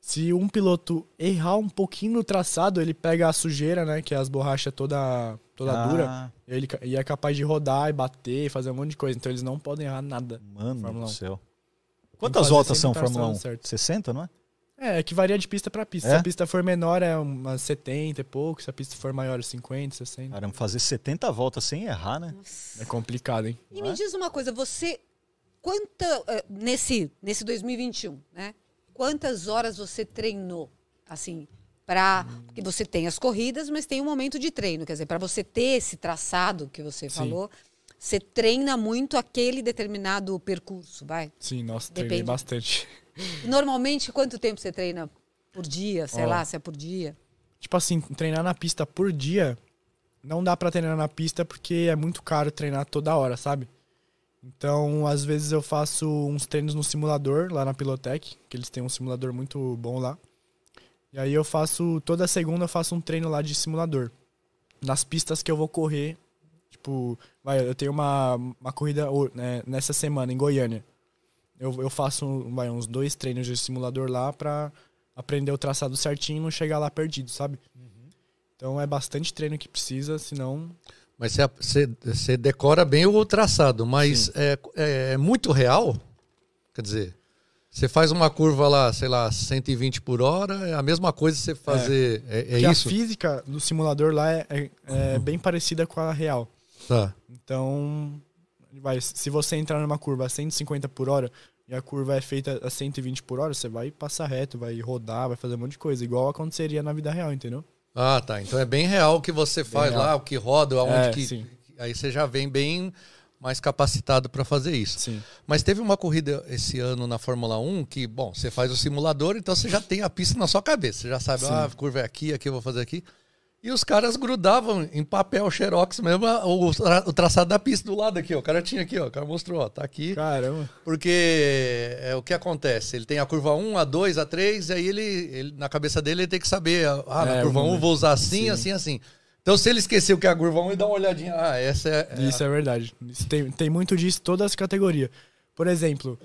Se um piloto errar um pouquinho no traçado, ele pega a sujeira, né? Que é as borrachas toda, toda Ah, dura. E ele e é capaz de rodar e bater, fazer um monte de coisa. Então eles não podem errar nada. Mano do 1. céu. Quantas voltas são Fórmula 1? traçado certo. 60, não é? É, é que varia de pista pra pista. É? Se a pista for menor, é umas 70 e pouco. Se a pista for maior, 50, 60. Caramba, fazer 70 voltas sem errar, né? É complicado, hein? E me diz uma coisa, você quanta eh, nesse nesse 2021, né? Quantas horas você treinou assim para porque você tem as corridas, mas tem um momento de treino, quer dizer, para você ter esse traçado que você Sim. falou, você treina muito aquele determinado percurso, vai? Sim, nossa, treinei Depende. bastante. Normalmente quanto tempo você treina por dia, sei Ó. lá, se é por dia? Tipo assim, treinar na pista por dia, não dá pra treinar na pista porque é muito caro treinar toda hora, sabe? Então, às vezes eu faço uns treinos no simulador lá na Pilotec, que eles têm um simulador muito bom lá. E aí eu faço toda segunda eu faço um treino lá de simulador. Nas pistas que eu vou correr, tipo, vai, eu tenho uma, uma corrida né, nessa semana em Goiânia. Eu, eu faço vai, uns dois treinos de simulador lá pra aprender o traçado certinho e não chegar lá perdido, sabe? Então é bastante treino que precisa, senão Mas você, decora bem o traçado, mas é, é, é muito real? Quer dizer, você faz uma curva lá, sei lá, 120 por hora, é a mesma coisa que você fazer. É, é Porque a isso? física do simulador lá é, é- é bem parecida com a real. Tá. Então, vai, se você entrar numa curva a 150 por hora e a curva é feita a 120 por hora, você vai passar reto, vai rodar, vai fazer um monte de coisa, igual aconteceria na vida real, entendeu? Ah, tá. Então é bem real o que você faz lá, o que roda, aonde É, que. sim. Aí você já vem bem mais capacitado para fazer isso. Sim. Mas teve uma corrida esse ano na Fórmula 1 que, bom, você faz o simulador, então você já tem a pista na sua cabeça. Você já sabe, ah, a curva é aqui, aqui eu vou fazer aqui. E os caras grudavam em papel xerox mesmo o, tra- o traçado da pista do lado aqui, ó. O cara tinha aqui, ó. O cara mostrou, ó, tá aqui. Caramba. Porque é o que acontece. Ele tem a curva 1, a 2, a 3, e aí ele, ele- na cabeça dele ele tem que saber, ah, na É, curva o 1 eu número. vou usar assim, Sim. assim, assim. Então se ele esqueceu que é a curva 1, ele dá uma olhadinha, ah, essa é, é Isso é verdade. Isso tem, tem muito disso todas as categorias. Por exemplo,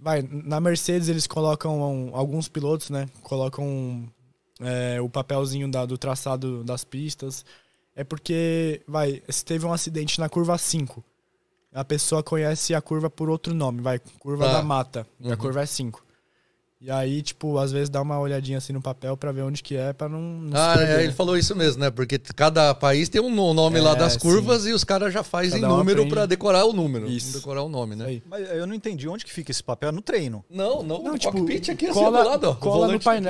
vai, na Mercedes eles colocam alguns pilotos, né? Colocam é, o papelzinho da- do traçado das pistas. É porque, vai, se teve um acidente na curva 5, a pessoa conhece a curva por outro nome, vai, curva Tá. da mata, e Uhum. a curva é 5. E aí, tipo, às vezes dá uma olhadinha assim no papel pra ver onde que é, pra não, não Ah, é, né? ele falou isso mesmo, né? Porque cada país tem um no- nome lá É, das curvas e os caras já fazem Cada um número pra decorar o número. Isso. Decorar o nome, né? Mas eu não entendi onde que fica esse papel no treino. Não, não, Não, no tipo, cockpit aqui assim cola, do lado, ó. Cola no tá aqui.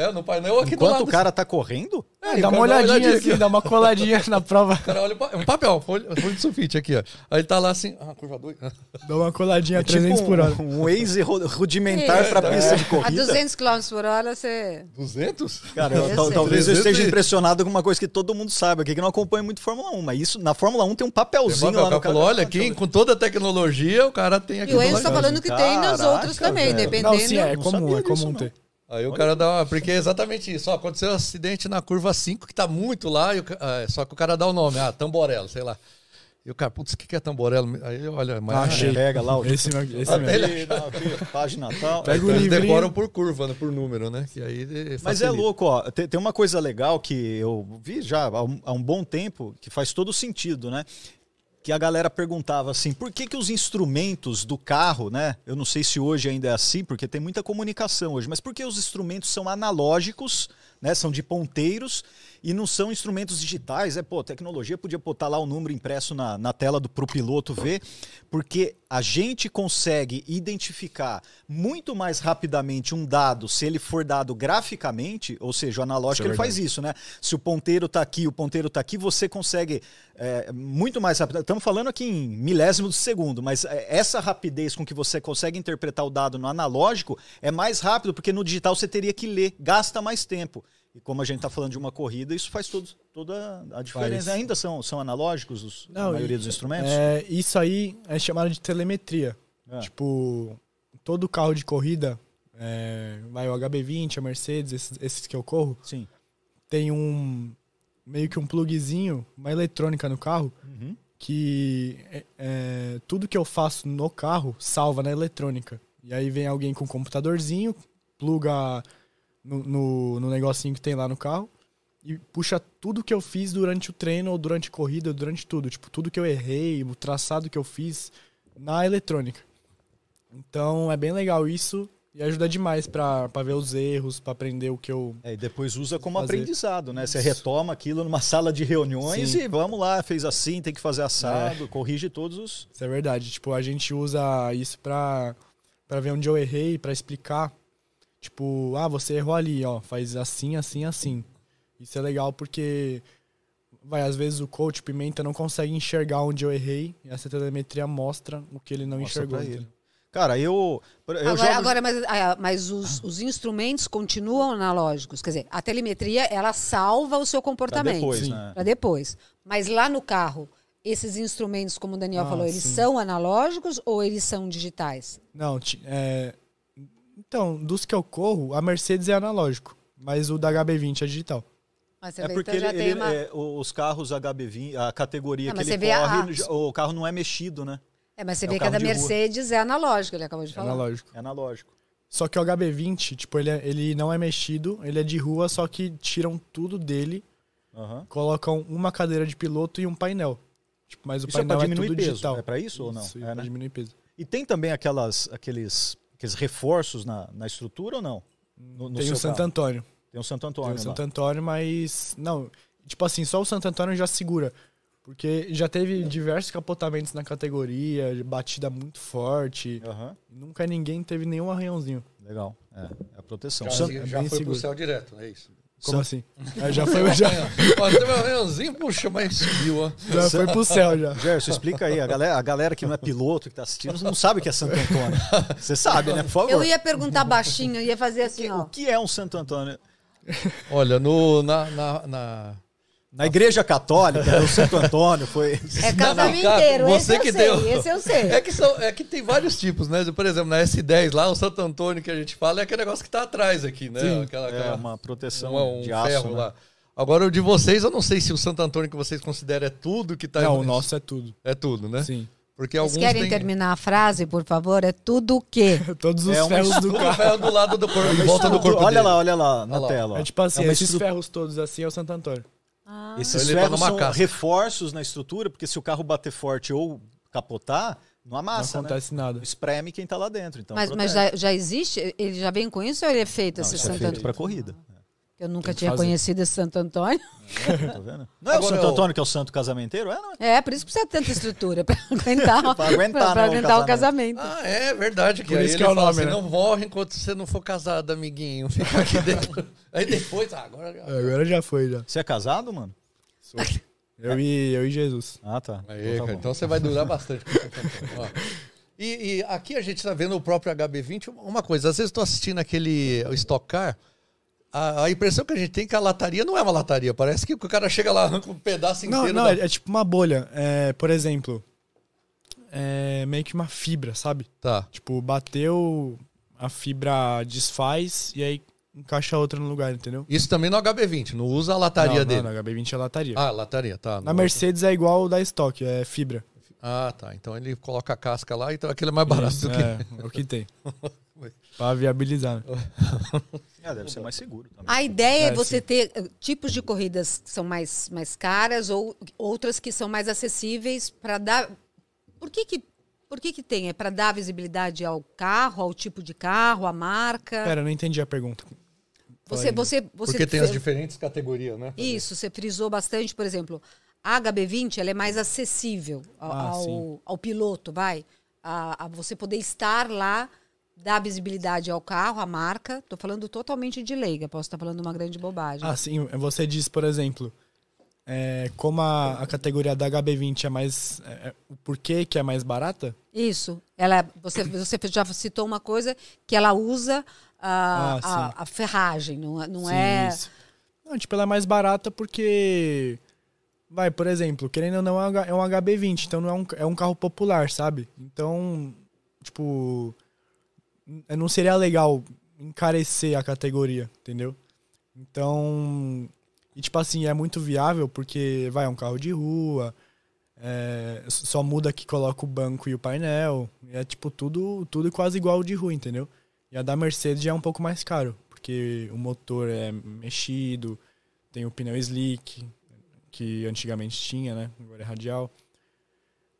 É, no painel aqui do Enquanto lado. o cara tá correndo? É, É, e dá uma cara olhadinha aqui, dá uma coladinha na prova. O cara olha, é um papel, folha, folha de sulfite aqui, ó. Aí tá lá assim, ah, curva 2. Dá uma coladinha a É tipo 300 por hora. um, um Waze ru- rudimentar É. pra pista de A corrida. 200 km por hora, você... 200? Cara, eu- Eu tal- talvez eu 300 esteja impressionado com uma coisa que todo mundo sabe aqui, que não acompanha muito Fórmula 1. Mas isso, na Fórmula 1 tem um papelzinho Papel, lá no cara falou, olha, aqui com toda a tecnologia, o cara tem aqui E o do Enzo tá falando que tem nas outras também, dependendo. Não, sim, é comum, é comum ter. Aí o cara dá uma. Porque é exatamente isso. Ó, aconteceu um acidente na curva 5, que tá muito lá, e o ah, só que o cara dá o nome, ah, Tamborello, sei lá. E o cara, putz, o que que é Tamborello? Aí olha, mas. Ah, achei. Pega lá o Esse, esse Até mesmo. ele- Aqui, página tal. Pega Então o eles decoram por curva, né, por número, né? Que aí eh, Mas é louco, ó. Tem, tem uma coisa legal que eu vi já há um, há um bom tempo, que faz todo sentido, né? Que a galera perguntava assim, por que, que os instrumentos do carro, né? Eu não sei se hoje ainda é assim, porque tem muita comunicação hoje, mas por que os instrumentos são analógicos, né? São de ponteiros e não são instrumentos digitais? É, pô, tecnologia podia botar lá o número impresso na, na tela do, pro piloto ver, porque a gente consegue identificar muito mais rapidamente um dado se ele for dado graficamente, ou seja, o analógico Isso é ele faz isso, né? Se o ponteiro tá aqui, o ponteiro tá aqui, você consegue é, muito mais rápido. Estamos falando aqui em milésimo de segundo, mas é, essa rapidez com que você consegue interpretar o dado no analógico é mais rápido, porque no digital você teria que ler, gasta mais tempo. E como a gente está falando de uma corrida, isso faz todo, toda a diferença. Faz. Ainda são, são analógicos os, a Não, maioria e- dos instrumentos? É, isso aí é chamado de telemetria. É. Tipo, todo carro de corrida, é, vai o HB20, a Mercedes, esses, esses que eu corro, Sim. tem um meio que um plugzinho, uma eletrônica no carro, Uhum. que é, é, tudo que eu faço no carro salva na eletrônica. E aí vem alguém com um computadorzinho, pluga no, no, no negocinho que tem lá no carro e puxa tudo que eu fiz durante o treino, ou durante a corrida, ou durante tudo. Tipo, tudo que eu errei, o traçado que eu fiz na eletrônica. Então é bem legal isso e ajuda demais pra ver os erros, pra aprender o que eu. É, e depois usa como Fazer. aprendizado, né? Você retoma aquilo numa sala de reuniões Sim. e vamos lá, fez assim, tem que fazer assado, corrige todos os. Isso é verdade. Tipo, a gente usa isso pra ver onde eu errei, pra explicar. Tipo, ah, você errou ali, ó, faz assim, assim, assim. Isso é legal porque, vai, às vezes o coach Pimenta não consegue enxergar onde eu errei e essa telemetria mostra o que ele não Mostra enxergou. pra ele. Cara, eu. eu Agora, jogo- agora, mas, ah, mas os, os instrumentos continuam analógicos. Quer dizer, a telemetria, ela salva o seu comportamento. depois, Sim. né? Pra depois. Mas lá no carro, esses instrumentos, como o Daniel Ah, falou, eles sim. são analógicos ou eles são digitais? Não, é... Então, dos que eu corro, a Mercedes é analógico, mas o da HB20 é digital. Mas você É vê, porque então já ele- tem ele- uma... é, os carros HB20, a categoria Não, que mas ele vê a- corre, o carro não é mexido, né? É, mas você é vê que a da de rua. Mercedes é analógica, ele acabou de É falar. analógico. É analógico. Só que o HB20, tipo, ele, é- ele não é mexido, ele é de rua, só que tiram tudo dele, Aham. colocam uma cadeira de piloto e um painel. Tipo, mas o Isso é painel pra é, diminuir tudo peso. digital. É pra isso ou não? Isso, É, pra né? diminuir peso. E tem também aquelas, aqueles, aqueles reforços na, na estrutura ou não? No, no Tem o Santo carro? Antônio. Tem o Santo Tem Antônio. o lá. Santo Antônio, mas. Não, tipo assim, só o Santo Antônio já segura. Porque já teve diversos capotamentos na categoria, batida muito forte. Aham. Nunca ninguém teve nenhum arranhãozinho. Legal. É, é a proteção. Já, já bem foi seguro. pro céu direto, é isso. Como assim? É, já foi, já, Ó, teve um arranhãozinho, puxa, mas subiu, ó. já foi pro céu já. Gerson, explica aí. A galera, a galera que não é piloto, que tá assistindo, não sabe o que é Santo Antônio. Você sabe, né? Por favor. Eu ia perguntar baixinho, eu ia fazer assim, ó. O que é um Santo Antônio? Olha, no, na, na, na- Na igreja católica, o Santo Antônio foi. É Não, casamenteiro, não, esse você eu que sei, deu. esse eu sei. É que, são, é que tem vários tipos, né? Por exemplo, na S10 lá, o Santo Antônio que a gente fala é aquele negócio que tá atrás aqui, né? Sim. Aquela, É aquela- uma proteção um, um de aço. ferro né? lá. Agora, o de vocês, eu não sei se o Santo Antônio que vocês consideram é tudo que tá Não, o nosso é tudo. É tudo, né? Sim. Porque Vocês alguns querem têm terminar a frase, por favor? É tudo o quê? Todos os É uma ferros do carro. ferro do lado do corpo, em volta do corpo olha dele. lá, olha lá na Olha lá. tela. ó. É tipo assim, É uma esses estru- ferros todos assim é o Santo Antônio. Esses Ele tá ferros são casca. reforços na estrutura, porque se o carro bater forte ou capotar, não Não amassa, acontece nada. né? Espreme quem tá lá dentro. Então mas mas já, já existe? Ele já vem com isso ou ele é feito, Não, esse isso é feito para corrida. Eu nunca Tem que tinha fazer. conhecido esse Santo Antônio. Tá vendo? Não é o Agora, Santo o- Antônio que é o santo casamenteiro? É, não é? É, por isso precisa de tanta estrutura, para aguentar, Pra aguentar, pra né, o aguentar o casamento. Ah, é verdade. Que Por isso que é o nome, assim, né? não morre enquanto você não for casado, amiguinho. Fica aqui dentro. aí depois, ah, agora... É, Agora já foi, já. Você é casado, mano? Eu e, eu e Jesus. Ah, tá. Aí, Então tá então você vai durar bastante. o. E, e aqui a gente está vendo o próprio HB20. Uma coisa, às vezes estou assistindo aquele o Stock Car, a, a impressão que a gente tem é que a lataria não é uma lataria. Parece que o cara chega lá, arranca um pedaço Não, inteiro. não, da- é, é tipo uma bolha. É, por exemplo, é meio que uma fibra, sabe? Tá. Tipo, bateu, a fibra desfaz e aí encaixa outra no lugar, entendeu? Isso também no HB20, não usa a lataria não, dele. Não, na HB20 é lataria. Ah, lataria, tá. na No- Mercedes é igual o da Stock, é fibra. Ah, tá. Então ele coloca a casca lá, então aquele é mais barato Isso, do que. É, é o que tem. pra viabilizar. né? É, deve ser mais seguro também. A ideia é, É, você sim. ter eh, tipos de corridas que são mais, mais caras ou outras que são mais acessíveis para dar. Por que que, por que que tem? É para dar visibilidade ao carro, ao tipo de carro, à marca? Pera, eu não entendi a pergunta. você, você, você Porque tem as fe- diferentes categorias, né? Isso, você frisou bastante, por exemplo, a HB20 ela é mais acessível ao, Ah, ao, ao piloto, vai. A, a você poder estar lá, dar visibilidade ao carro, à marca. Estou falando totalmente de leiga, posso estar falando uma grande bobagem. Ah, sim. Você diz, por exemplo, é, como a, a categoria da HB20 é mais. é, é, o porquê que é mais barata? Isso. Ela, você, você já citou uma coisa que ela usa a, Ah, a, a ferragem, não, é- não Sim, é. isso. Não, tipo, ela é mais barata porque. Vai, por exemplo, querendo ou não, é um é um HB20, então não é um, é um carro popular, sabe? Então, tipo. N- Não seria legal encarecer a categoria, entendeu? Então. E tipo assim, é muito viável porque, vai, é um carro de rua. é, só muda que coloca o banco e o painel. É tipo tudo, tudo quase igual de rua, entendeu? E a da Mercedes já é um pouco mais caro, porque o motor é mexido, tem o pneu slick, que antigamente tinha, né? Agora é radial.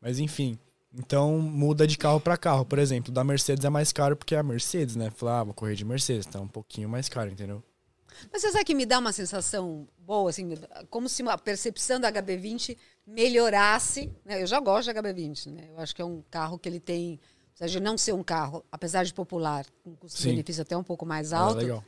Mas enfim, então muda de carro para carro. Por exemplo, da Mercedes é mais caro porque é a Mercedes, né? Falar, ah, vou correr de Mercedes, tá um pouquinho mais caro, entendeu? Mas você sabe que me dá uma sensação boa, assim, como se a percepção da HB20 melhorasse. né? Eu já gosto da HB20, né? Eu acho que é um carro que ele tem, apesar de não ser um carro, apesar de popular, com custo-benefício até um pouco mais É alto, legal.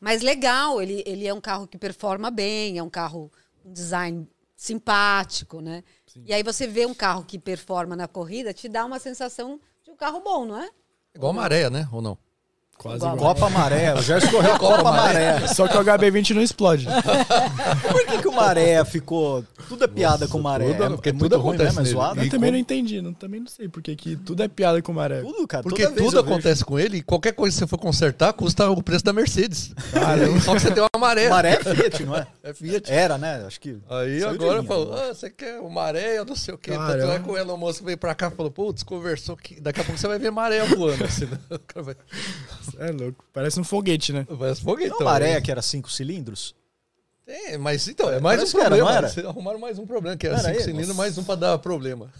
mas legal. Ele, ele é um carro que performa bem, é um carro um design simpático, né? E aí você vê um carro que performa na corrida, te dá uma sensação de um carro bom, não é? Igual maré, né? Ou não? Quase Igual. Copa Maré, o Gerson correu a Copa Maré. Só que o HB20 não explode. Por que, que o Maré ficou. Tudo é piada com o Maré. tudo- é, porque é tudo ruim acontece mesmo, é zoado. Eu E também como- não entendi, não, também não sei porque que tudo é piada com maré. Tudo, cara. Porque tudo eu vejo. acontece com ele e qualquer coisa que você for consertar custa o preço da Mercedes. Só que você tem uma maré. Maré é Fiat, não é? É Fiat. Era, né? Acho que. Aí agora linha, falou, ah, você quer o maré, eu não sei o quê. Caramba. Tanto é que o Elon Musk veio pra cá e falou, putz, conversou que daqui a pouco você vai ver maré voando. Assim, né? É louco. Parece um foguete, né? Parece foguete. Não, Maré que era cinco cilindros? É, mas então, é mais Parece um que era, problema. não era? Vocês arrumaram mais um problema, que era Era cinco aí? cilindros, Nossa. mais um pra dar problema.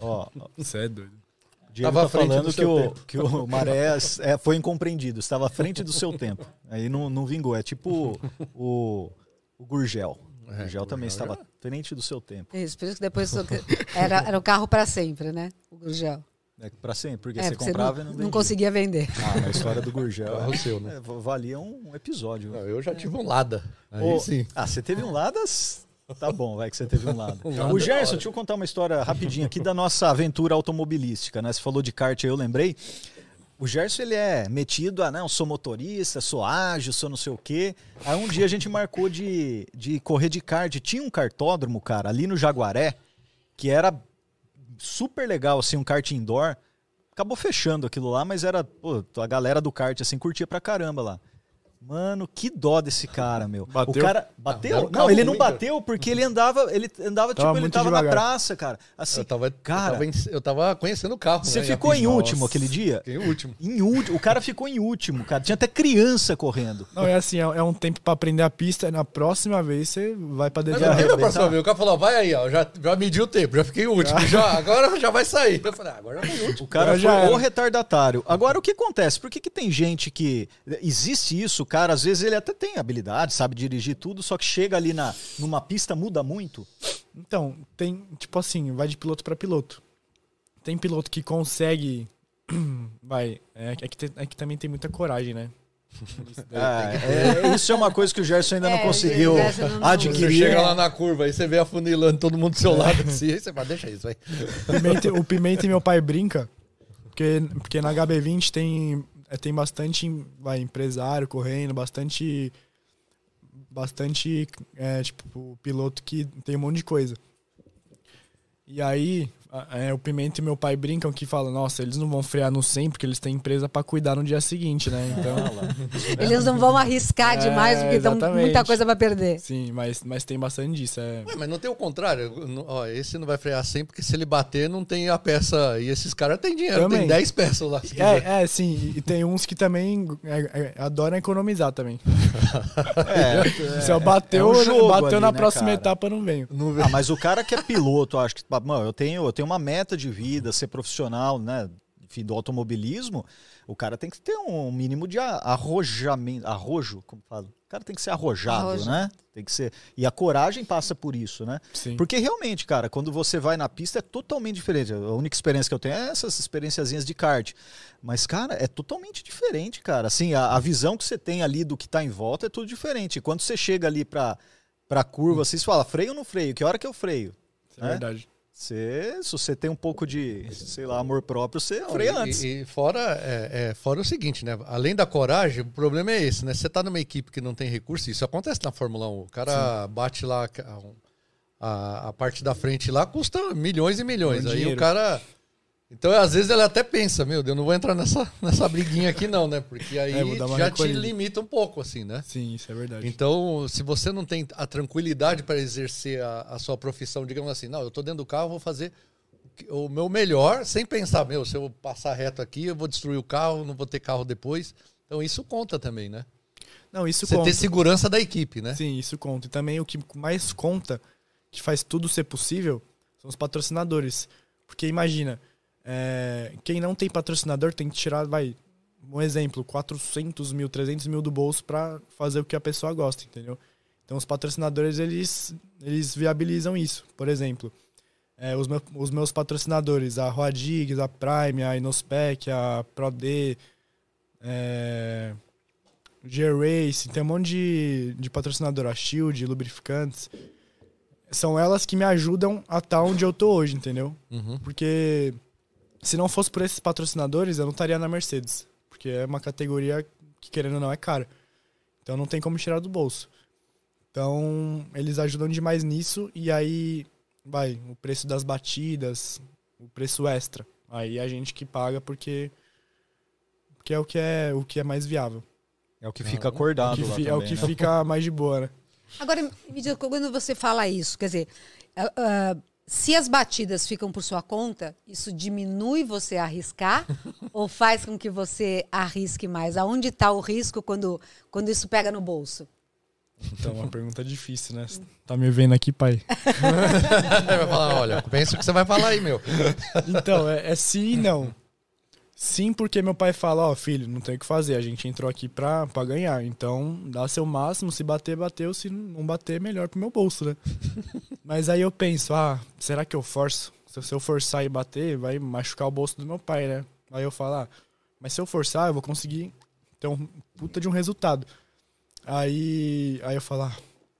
Ó, Você é doido. o Diego Tava à tá falando do que o, tempo. que o Maré é, foi incompreendido, estava à frente do seu tempo. Aí não, não vingou. É tipo o, o Gurgel. O É, Gurgel também Gurgel estava à frente do seu tempo. Isso, por isso que depois era, era o carro para sempre, né? O Gurgel. É pra sempre, porque É, você porque comprava você e não não, vendia. não conseguia vender. Ah, a história do Gurgel é, seu, né? é, valia um episódio. Não, eu já tive um Lada. Aí sim. Ah, você teve um Ladas? Tá bom, vai que você teve um Lada. Lada o é Gerson, deixa eu contar uma história rapidinho aqui da nossa aventura automobilística, né? Você falou de kart aí, eu lembrei. O Gerson, ele é metido a, não, sou motorista, sou ágil, sou não sei o quê. Aí um dia a gente marcou de, de correr de kart. Tinha um kartódromo, cara, ali no Jaguaré, que era super legal, assim, um kart indoor. Acabou fechando aquilo lá, mas era, pô, a galera do kart, assim, curtia pra caramba lá. Mano, que dó desse cara, meu. Bateu? O cara Não, bateu? Não, carro ele não bateu porque ele andava, ele andava tipo, Tava ele muito tava na devagar. praça, cara. Assim, Eu tava, cara, eu, tava em- eu tava conhecendo o carro. você né? ficou em último Nossa, aquele dia? Fiquei em último. Em último, o cara ficou em último, cara. Tinha até criança correndo. Não, é assim, é, é um tempo pra aprender a pista. Na próxima vez você vai pra Mas dedar. não arrebentar. próxima vez. O cara falou, vai aí, ó. Já, já mediu o tempo, já fiquei em último. Já, agora já vai sair. Eu falei, ah, agora já em último. O cara Agora já foi o retardatário. Agora, o que acontece? Por que, que tem gente que. Existe isso, cara? Às vezes ele até tem habilidade, sabe dirigir tudo, só que chega ali na, numa pista, muda muito. Então, tem, tipo assim, vai de piloto pra piloto. Tem piloto que consegue. Vai, é, é que, tem- é que também tem muita coragem, né? É, é, isso é uma coisa que o Gerson ainda não É, conseguiu o Gerson não- não- Você adquirir. chega lá na curva, aí você vê afunilando todo mundo do seu lado assim, aí você fala, deixa isso, vai. Pimenta- o Pimenta e meu pai brinca, porque, porque na HB20 tem, é, tem bastante vai, empresário correndo, bastante. Bastante é, tipo, piloto que tem um monte de coisa. E aí, é, o Pimenta e meu pai brincam que falam, nossa, eles não vão frear no 100 porque eles têm empresa pra cuidar no dia seguinte, né? Então. Eles não vão arriscar É, demais, porque estão exatamente. muita coisa para perder. Sim, mas, mas tem bastante disso. É, Ué, mas não tem o contrário. Não- Ó, esse não vai frear sempre, porque se ele bater, não tem a peça. E esses caras têm dinheiro, tem Também. 10 peças lá. é, é, sim. E tem uns que também é, é, adoram economizar também. É, Se eu bateu, é um jogo bateu ali, na né, próxima cara? etapa, eu não venho. Ah, mas o cara que é piloto, eu acho que. Mano, eu tenho, eu tenho uma meta de vida, ser profissional, né? Enfim, do automobilismo. O cara tem que ter um mínimo de arrojamento. Arrojo, como fala? O cara tem que ser arrojado, Arrojo. né? Tem que ser. E a coragem passa por isso, né? Sim. Porque realmente, cara, quando você vai na pista é totalmente diferente. A única experiência que eu tenho é essas experienciazinhas de kart. Mas, cara, é totalmente diferente, cara. Assim, a, a visão que você tem ali do que tá em volta é tudo diferente. Quando você chega ali pra, pra curva, você fala, freio ou não freio? Que hora que eu freio? Isso é É? verdade. Você, se você tem um pouco de, sei lá, amor próprio, você Não, freia antes. E, e fora, é, é, fora o seguinte, né? Além da coragem, o problema é esse, né? Você tá numa equipe que não tem recurso, isso acontece na Fórmula 1. O cara bate lá a, a, parte da frente lá, custa milhões e milhões. Aí o cara. Então, às vezes, ele até pensa, meu Deus, eu não vou entrar nessa, nessa briguinha aqui, não, né? Porque aí É, já te recolhida. limita um pouco, assim, né? Sim, isso é verdade. Então, se você não tem a tranquilidade para exercer a, a sua profissão, digamos assim, não, eu tô dentro do carro, vou fazer o meu melhor, sem pensar, meu, se eu passar reto aqui, eu vou destruir o carro, não vou ter carro depois. Então, isso conta também, né? Não, isso Você conta. ter segurança da equipe, né? Sim, isso conta. E também o que mais conta, que faz tudo ser possível, são os patrocinadores. Porque imagina, é, quem não tem patrocinador tem que tirar, vai, um exemplo, 400 mil, 300 mil do bolso pra fazer o que a pessoa gosta, entendeu? Então os patrocinadores, eles, eles viabilizam isso. Por exemplo, é, os, meu- os meus patrocinadores, a Roadigs, a Prime, a Inospec, a ProD, é, G-Race, tem um monte de, de patrocinador, a Shield, lubrificantes. são elas que me ajudam a estar onde eu tô hoje, entendeu? Uhum. Porque se não fosse por esses patrocinadores, eu não estaria na Mercedes. Porque é uma categoria que, querendo ou não, é cara. Então não tem como tirar do bolso. Então, eles ajudam demais nisso. E aí, vai, o preço das batidas, o preço extra. Aí a gente que paga porque, porque é o que é o que é mais viável. É o que fica acordado Que lá fi- é o também, que né? fica mais de boa, né? Agora, me diz, quando você fala isso, quer dizer, ah, ah, se as batidas ficam por sua conta, isso diminui você a arriscar ou faz com que você arrisque mais? Aonde está o risco quando, quando isso pega no bolso? Então, é uma pergunta difícil, né? Você Tá me vendo aqui, pai? vai falar, olha, pensa o que você vai falar aí, meu. Então, é, é sim e não. Sim, porque meu pai fala, ó, filho, não tem o que fazer, a gente entrou aqui pra, pra ganhar. Então, dá seu máximo, se bater, bateu, se não bater, melhor pro meu bolso, né? Mas aí eu penso, ah, será que eu forço? Se eu forçar e bater, vai machucar o bolso do meu pai, né? Aí eu falo, ah, mas se eu forçar, eu vou conseguir ter um puta de um resultado. Aí, aí eu falo, ah,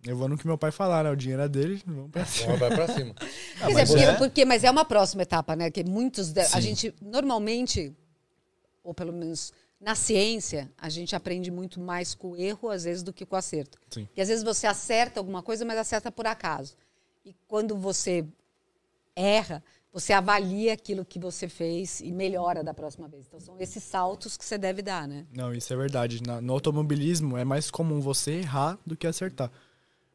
eu vou no que meu pai falar, né? O dinheiro é dele, vamos pra cima. Vai pra cima. Quer dizer, mas porque, é- porque- mas é uma próxima etapa, né? Que muitos. de- a gente, normalmente, ou pelo menos na ciência, a gente aprende muito mais com o erro, às vezes, do que com o acerto. Sim. E às vezes você acerta alguma coisa, mas acerta por acaso. E quando você erra, você avalia aquilo que você fez e melhora da próxima vez. Então são esses saltos que você deve dar, né? Não, isso é verdade. No automobilismo é mais comum você errar do que acertar.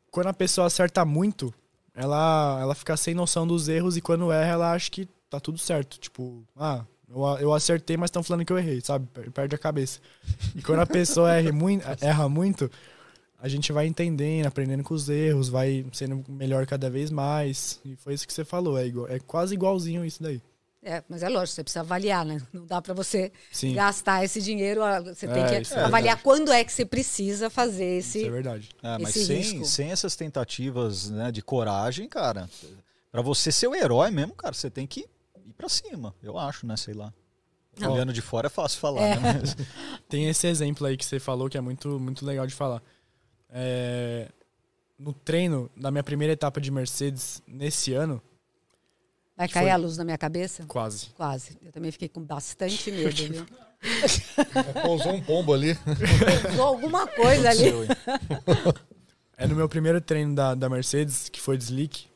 Quando a pessoa acerta muito, ela, ela fica sem noção dos erros e quando erra, ela acha que tá tudo certo. Tipo, ah, eu, eu acertei, mas estão falando que eu errei, sabe? Per- Perde a cabeça. E quando a pessoa erra muito, erra muito, a gente vai entendendo, aprendendo com os erros, vai sendo melhor cada vez mais. E foi isso que você falou, é, igual, é quase igualzinho isso daí. É, mas é lógico, você precisa avaliar, né? Não dá para você Sim. gastar esse dinheiro. Você tem É, que isso é avaliar verdade. quando é que você precisa fazer esse. Isso é verdade. É, mas sem, risco. sem essas tentativas né, de coragem, cara, pra você ser o herói mesmo, cara, você tem que ir pra cima, eu acho, né? Sei lá. Não. Olhando de fora é fácil falar, É. né? Mas- Tem esse exemplo aí que você falou que é muito, muito legal de falar. É, no treino, na minha primeira etapa de Mercedes nesse ano, Vai cair foi- a luz na minha cabeça? quase. Quase. Eu também fiquei com bastante medo, viu? Pousou um pombo ali. Usou alguma coisa ali. É no meu primeiro treino da, da Mercedes, que foi de slick,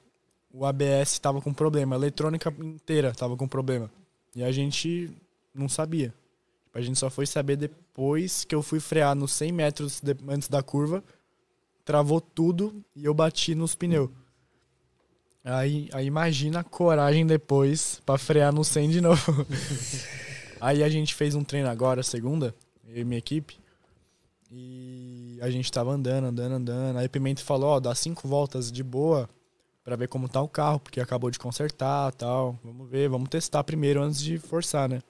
o ABS tava com problema, a eletrônica inteira tava com problema. E a gente não sabia. A gente só foi saber depois que eu fui frear nos 100 metros antes da curva, travou tudo e eu bati nos pneus. Aí, aí imagina a coragem depois pra frear no 100 de novo. aí a gente fez um treino agora, segunda, eu e minha equipe. E a gente tava andando, andando, andando. Aí o Pimenta falou, ó, dá cinco voltas de boa pra ver como tá o carro, porque acabou de consertar tal. Vamos ver, vamos testar primeiro antes de forçar, né?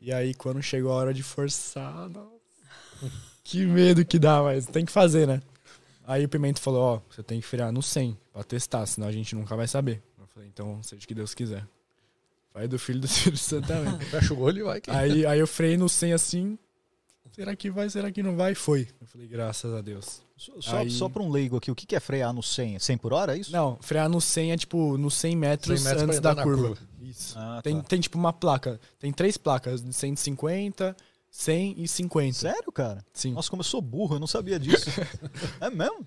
E aí quando chegou a hora de forçar, nossa, que medo que dá, mas tem que fazer, né? Aí o Pimenta falou, ó, você tem que frear no 100 pra testar, senão a gente nunca vai saber. Eu falei, então seja o que Deus quiser. Pai do Filho do Espírito Santo também. Fecha o olho e vai. que- Aí, aí eu freiei no 100 assim. Será que vai? Será que não vai? Foi. Eu falei, graças a Deus. Só, só, Aí- só pra um leigo aqui, o que que é frear no 100? 100 por hora, é isso? Não, frear no 100 é tipo no 100 metros, 100 metros antes da curva. curva. Isso. Ah, Tem, tá. tem tipo uma placa. Tem três placas, de 150, 100 e 50. Sério, cara? Sim. Nossa, como eu sou burro, eu não sabia disso. é mesmo?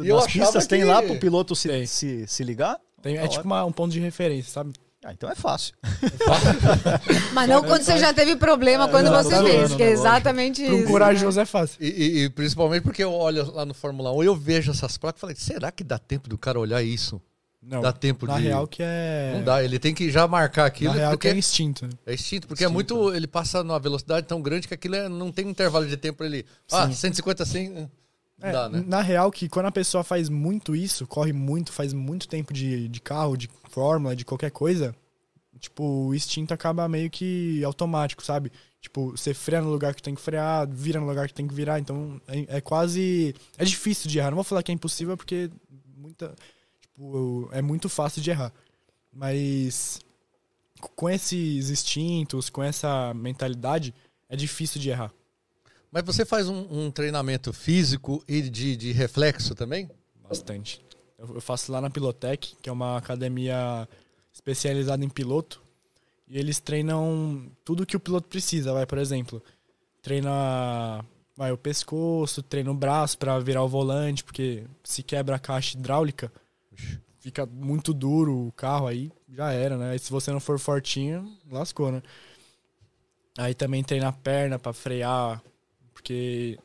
E eu Nas achava pistas tem que- lá pro piloto se, Tem. se, se ligar? Tem- é hora. tipo uma- um ponto de referência, sabe? Ah, então é fácil. Mas não quando você já teve problema, é, quando você fez, que é exatamente isso. Um corajoso né? é fácil. E, e, e, principalmente porque eu olho lá no Fórmula 1, eu vejo essas placas e falei, será que dá tempo do cara olhar isso? Não. Dá tempo na de. Na real que é. Não dá, ele tem que já marcar aquilo. Na real porque... que é instinto. Né? É instinto, porque é instinto. é muito. Ele passa numa velocidade tão grande que aquilo é... não tem intervalo de tempo pra ele. Ah, Sim. 150, 100. É, dá, né? Na real, que quando a pessoa faz muito isso, corre muito, faz muito tempo de, de carro, de fórmula, de qualquer coisa, tipo, o instinto acaba meio que automático, sabe? Tipo, você freia no lugar que tem que frear, vira no lugar que tem que virar, então é, é quase. É difícil de errar. Não vou falar que é impossível porque muita. Tipo, é muito fácil de errar. Mas com esses instintos, com essa mentalidade, é difícil de errar. Mas você faz um, um treinamento físico e de, de reflexo também? Bastante. Eu faço lá na Pilotec, que é uma academia especializada em piloto. E eles treinam tudo que o piloto precisa, vai, por exemplo. Treina vai, o pescoço, treina o braço para virar o volante, porque se quebra a caixa hidráulica, fica muito duro o carro aí, já era, né? E se você não for fortinho, lascou, né? Aí também treina a perna para frear, porque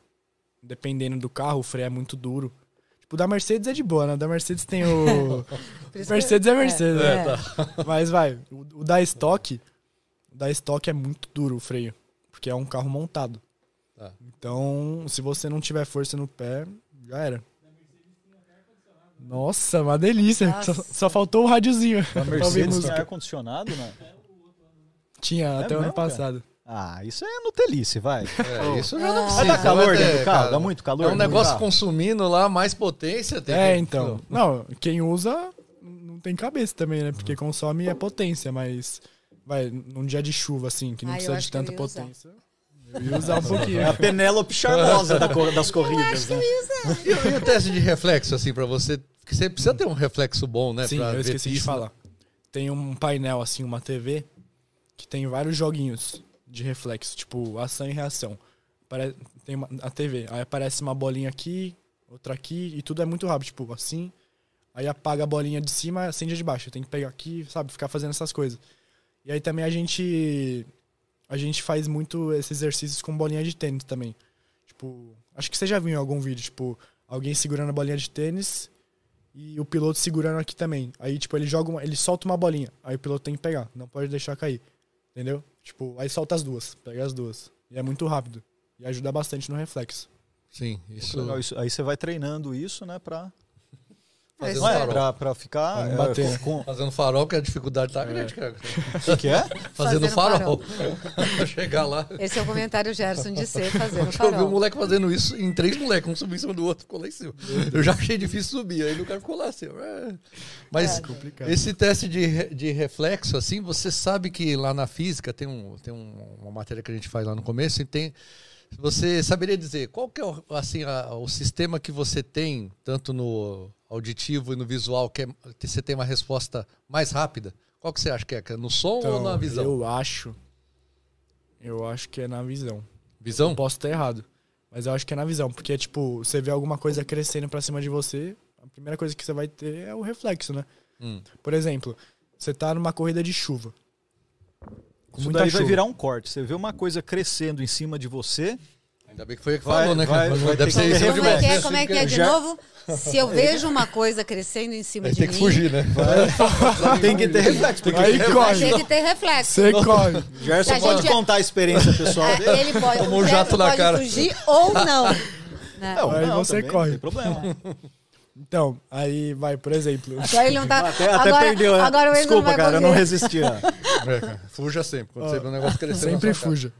dependendo do carro, o freio é muito duro. Tipo, o da Mercedes é de boa, né? O da Mercedes tem o. Mercedes é Mercedes, É, né? é. Mas vai, o, o da Stock, o da Stock é muito duro o freio, porque é um carro montado. Tá. Então, se você não tiver força no pé, já era. Nossa, uma delícia. Nossa. Só, só faltou o rádiozinho. A Mercedes tem ar-condicionado, né? Tinha até o ano mesmo, cara? Ah, isso é Nutelice, vai. É, isso já não precisa. Vai dar calor vai ter, dentro do carro? cara. Dá muito calor É um negócio carro? consumindo lá mais potência. Tem É, que- então. Não, quem usa não tem cabeça também, né? Porque consome é potência, mas vai, num dia de chuva, assim, que não Ah, eu precisa de acho que eu tanta ia usar. potência. Eu ia usar um pouquinho. É a Penélope charmosa da cor- das corridas, né? E, o- e o teste de reflexo, assim, pra você. Porque você precisa ter um reflexo bom, né? Sim, pra eu ver esqueci de falar. Tem um painel, assim, uma TV, que tem vários joguinhos de reflexo, tipo ação e reação. Tem uma, a TV, aí aparece uma bolinha aqui, outra aqui, e tudo é muito rápido, tipo assim. Aí apaga a bolinha de cima, acende a de baixo. Tem que pegar aqui, sabe, ficar fazendo essas coisas. E aí também a gente a gente faz muito esses exercícios com bolinha de tênis também. Tipo, acho que você já viu em algum vídeo, tipo, alguém segurando a bolinha de tênis e o piloto segurando aqui também. Aí, tipo, ele joga uma, ele solta uma bolinha. Aí o piloto tem que pegar, não pode deixar cair. Entendeu? Tipo, aí solta as duas, pega as duas. E é muito rápido. E ajuda bastante no reflexo. Sim, isso. Legal, isso- Aí você vai treinando isso, né, pra, Fazendo não é, farol. pra, pra ficar é, bater, com, Fazendo farol, que a dificuldade tá grande, cara. o que, que é? Fazendo Fazendo farol. Pra chegar lá. Esse é o comentário Gerson de ser fazendo Eu vi um farol. moleque fazendo isso em três moleques, um subiu em cima do outro, ficou lá em cima. Eu já achei difícil subir, aí o cara ficou lá assim. é. Mas complicado. esse teste de, de reflexo, assim, você sabe que lá na física tem, um, tem um- uma matéria que a gente faz lá no começo e tem. Você saberia dizer qual que é o, assim, a- o sistema que você tem, tanto no auditivo e no visual, que, é- que você tem uma resposta mais rápida? Qual que você acha que é? Que é No som ou na visão? Então, Eu acho. Eu acho que é na visão. Visão? Não posso estar errado. Mas eu acho que é na visão. Porque, tipo, você vê alguma coisa crescendo pra cima de você, a primeira coisa que você vai ter é o reflexo, né? Hum. Por exemplo, você tá numa corrida de chuva. Isso daí chuva. vai virar um corte. Você vê uma coisa crescendo em cima de você, Ainda bem que foi ele que Vai- falou, né? vai- vai Deve ter ser que cima de Como é que é? Como é que é de Já- novo? Se eu vejo uma coisa crescendo em cima Aí de tem que mim, fugir, né? tem que ter reflexo. Porque Aí vai corre. ter que ter reflexo. Você corre. o Gerson A pode gente- contar a experiência pessoal É, dele. Ele pode, Tomou o um jato na pode cara. fugir ou não. né? Não, Aí não, você também, corre. Não tem problema. Então, aí vai, por exemplo. Agora ele não tá. Até, até agora, perdeu. né? Agora Desculpa, cara, eu não resisti. ó. É, Fuja sempre. Quando você vê um negócio crescendo. Sempre sua cara. fuja.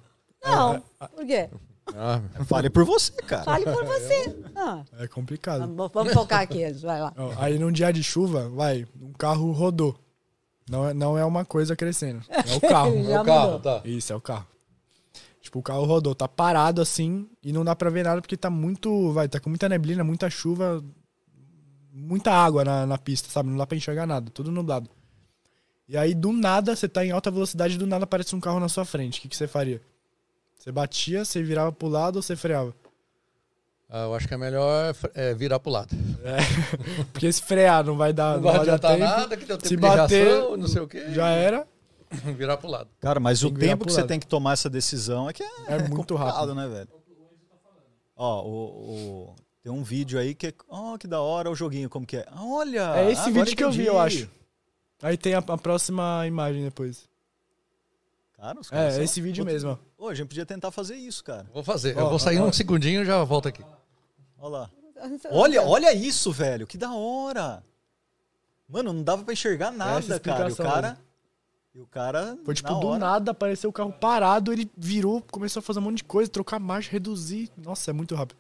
Não. Por quê? Ah, Fale por você, cara. Fale por você. Ah, É complicado. vamos, vamos focar aqui. Vai lá. Aí num dia de chuva, vai, um carro rodou. Não é, não é uma coisa crescendo. É o carro. É o carro, tá. Isso, é o carro. Tipo, o carro rodou, tá parado assim e não dá pra ver nada porque tá muito. Vai, tá com muita neblina, muita chuva, muita água na, na pista, sabe? Não dá pra enxergar nada, tudo nublado. E aí, do nada, você tá em alta velocidade, do nada aparece um carro na sua frente. O que, que você faria? Você batia, você virava pro lado ou você freava? Ah, eu acho que é melhor é, virar pro lado. Porque se frear não vai dar, Não não vai adiantar tempo. nada, que deu tempo Se de bater, reação, não sei o quê. Já era, Virar pro lado. Cara, mas Tem o tempo que você lado. tem que tomar essa decisão é que é, é muito rápido. né, velho? Ó, o, o- tem um vídeo aí que é. Ó, que da hora o joguinho, como que é? Olha! É esse agora vídeo que eu vi, entendi. eu acho. Aí tem a, a próxima imagem depois. Cara, os caras É, são- esse vídeo mesmo. Ô, a gente podia tentar fazer isso, cara. Vou fazer. Ó, eu vou sair ó, um ó. segundinho e já volto aqui. Olha lá. Olha, olha isso, velho. Que da hora. Mano, não dava pra enxergar nada, cara. E o cara. E o cara. Foi tipo, na do hora- nada apareceu o carro parado, ele virou, começou a fazer um monte de coisa, trocar marcha, reduzir. Nossa, é muito rápido.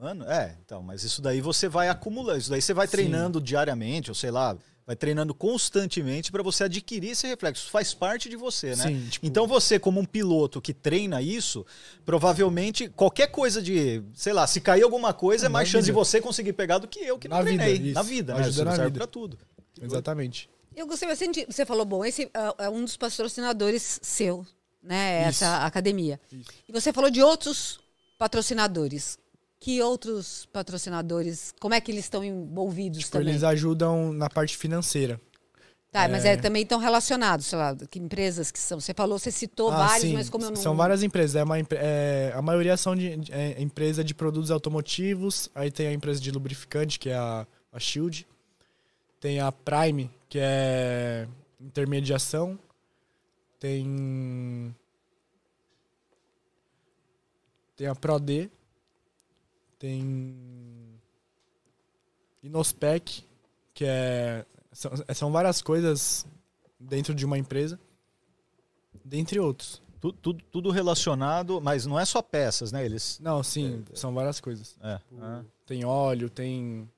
Mano, é, então, mas isso daí você vai acumulando, isso daí você vai treinando diariamente, ou sei lá, vai treinando constantemente para você adquirir esse reflexo. Isso faz parte de você, né? Sim, tipo- Então você, como um piloto que treina isso, provavelmente qualquer coisa de, sei lá, se cair alguma coisa, é Na mais chance de vida. você conseguir pegar do que eu que não Na vida, treinei. isso. na vida, né? Ajuda Isso na serve vida. pra tudo. Exatamente. Eu gostei bastante. de- Você falou, bom, esse é, é um dos patrocinadores seu, né? Isso. Essa academia. Isso. E você falou de outros patrocinadores. Que outros patrocinadores? Como é que eles estão envolvidos Tipo, também? eles ajudam na parte financeira. Tá, mas é, também estão relacionados, sei lá, que empresas que são. Você falou, você citou Ah, vários, sim. mas como eu não. São várias empresas. É uma, é, a maioria são de, de- é, empresa de produtos automotivos. Aí tem a empresa de lubrificante, que é a, a Shield. Tem a Prime, que é intermediação. Tem. Tem a ProD. Tem. Inospec, que é. São, são várias coisas dentro de uma empresa. Dentre outros. Tu- Tudo, tudo relacionado, mas não é só peças, né? Eles. Não, sim, são várias coisas. É, é. Tem óleo, tem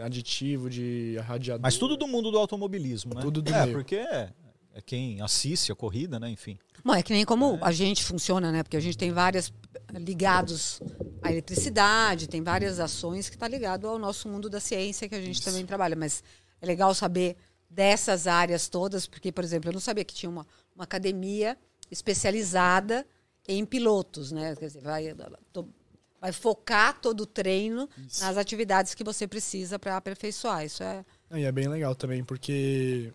aditivo de radiador. Mas tudo do mundo do automobilismo, né? Tudo do É, meio. porque é, é quem assiste a corrida, né? Enfim. Bom, é que nem como a gente funciona, né? Porque a gente tem várias ligados à eletricidade, tem várias ações que estão tá ligado ao nosso mundo da ciência que a gente também trabalha. Mas é legal saber dessas áreas todas, porque, por exemplo, eu não sabia que tinha uma, uma academia especializada em pilotos, né? Quer dizer, vai, vai focar todo o treino Isso. nas atividades que você precisa para aperfeiçoar. Isso é E é bem legal também, porque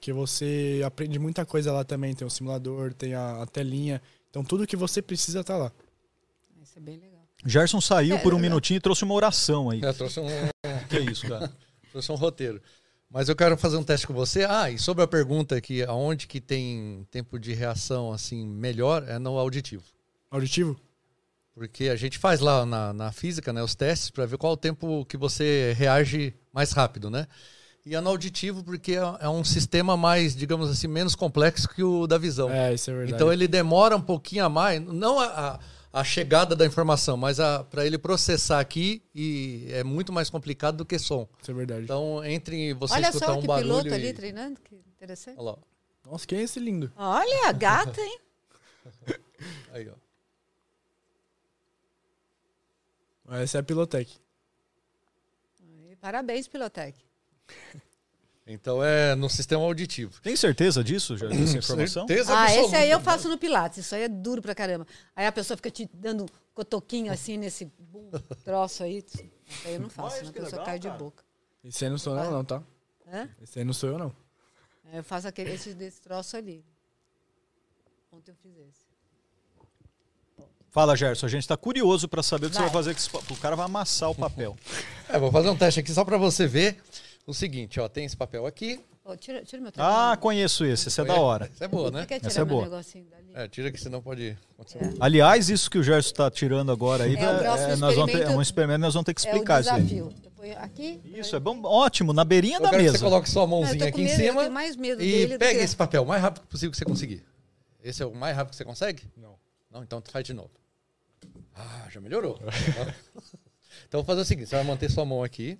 porque você aprende muita coisa lá também. Tem o simulador, tem a, a telinha. Então tudo que você precisa tá lá. isso é bem legal. Gerson saiu por um minutinho e trouxe uma oração aí. Eu trouxe um, Que é isso, cara? trouxe um roteiro. Mas eu quero fazer um teste com você. Ah, e sobre a pergunta aqui, aonde que tem tempo de reação assim melhor é no auditivo. Auditivo? Porque a gente faz lá na, na física, né, os testes para ver qual o tempo que você reage mais rápido, né? E é no auditivo porque é, um sistema mais, digamos assim, menos complexo que o da visão. É, isso é verdade. Então ele demora um pouquinho a mais, não a, a, a chegada da informação, mas para ele processar aqui e é muito mais complicado do que som. Isso é verdade. Então entre você Olha escutar só um que barulho piloto e... ali treinando, que interessante. Olha lá, Nossa, quem é esse lindo? Olha, gata, hein? aí ó. Essa é a Pilotec. Parabéns, Pilotec. Então é no sistema auditivo. Tem certeza disso, Gerson, essa informação? Certeza Ah, esse aí eu faço no Pilates. Isso aí é duro pra caramba. Aí a pessoa fica te dando cotoquinho assim nesse bum, troço aí. Isso aí eu não faço, Mas né? A que pessoa legal, cai de cara. boca. Esse aí não sou eu não, tá? Hã? Esse aí não sou eu não. Aí Eu faço aquele, esse desse troço ali. Ontem eu fiz esse. Fala, Gerson, a gente tá curioso pra saber o que você Vai. vai fazer com esse papel. O cara vai amassar o papel. É, vou fazer um teste aqui só para você ver o seguinte, ó, tem esse papel aqui. Ô, tira, tira meu Ah, conheço esse, esse é da hora. Isso é boa, né? Você quer tirar Essa é meu boa. É, tira que senão pode acontecer. É. Aliás, isso que o Gerson tá tirando agora aí, É, o próximo nós vamos ter, é experimento- um experimento, nós vamos ter que É o explicar isso aí. desafio. Aqui. Isso, é bom, ótimo, na beirinha Eu da quero que mesa. você coloque sua mãozinha tô aqui em medo, eu cima tenho mais medo e pega que- esse papel o mais rápido possível que você conseguir. Esse é o mais rápido que você consegue? Não. Não, então faz de novo. Ah, já melhorou. então vou fazer o seguinte, você vai manter sua mão aqui.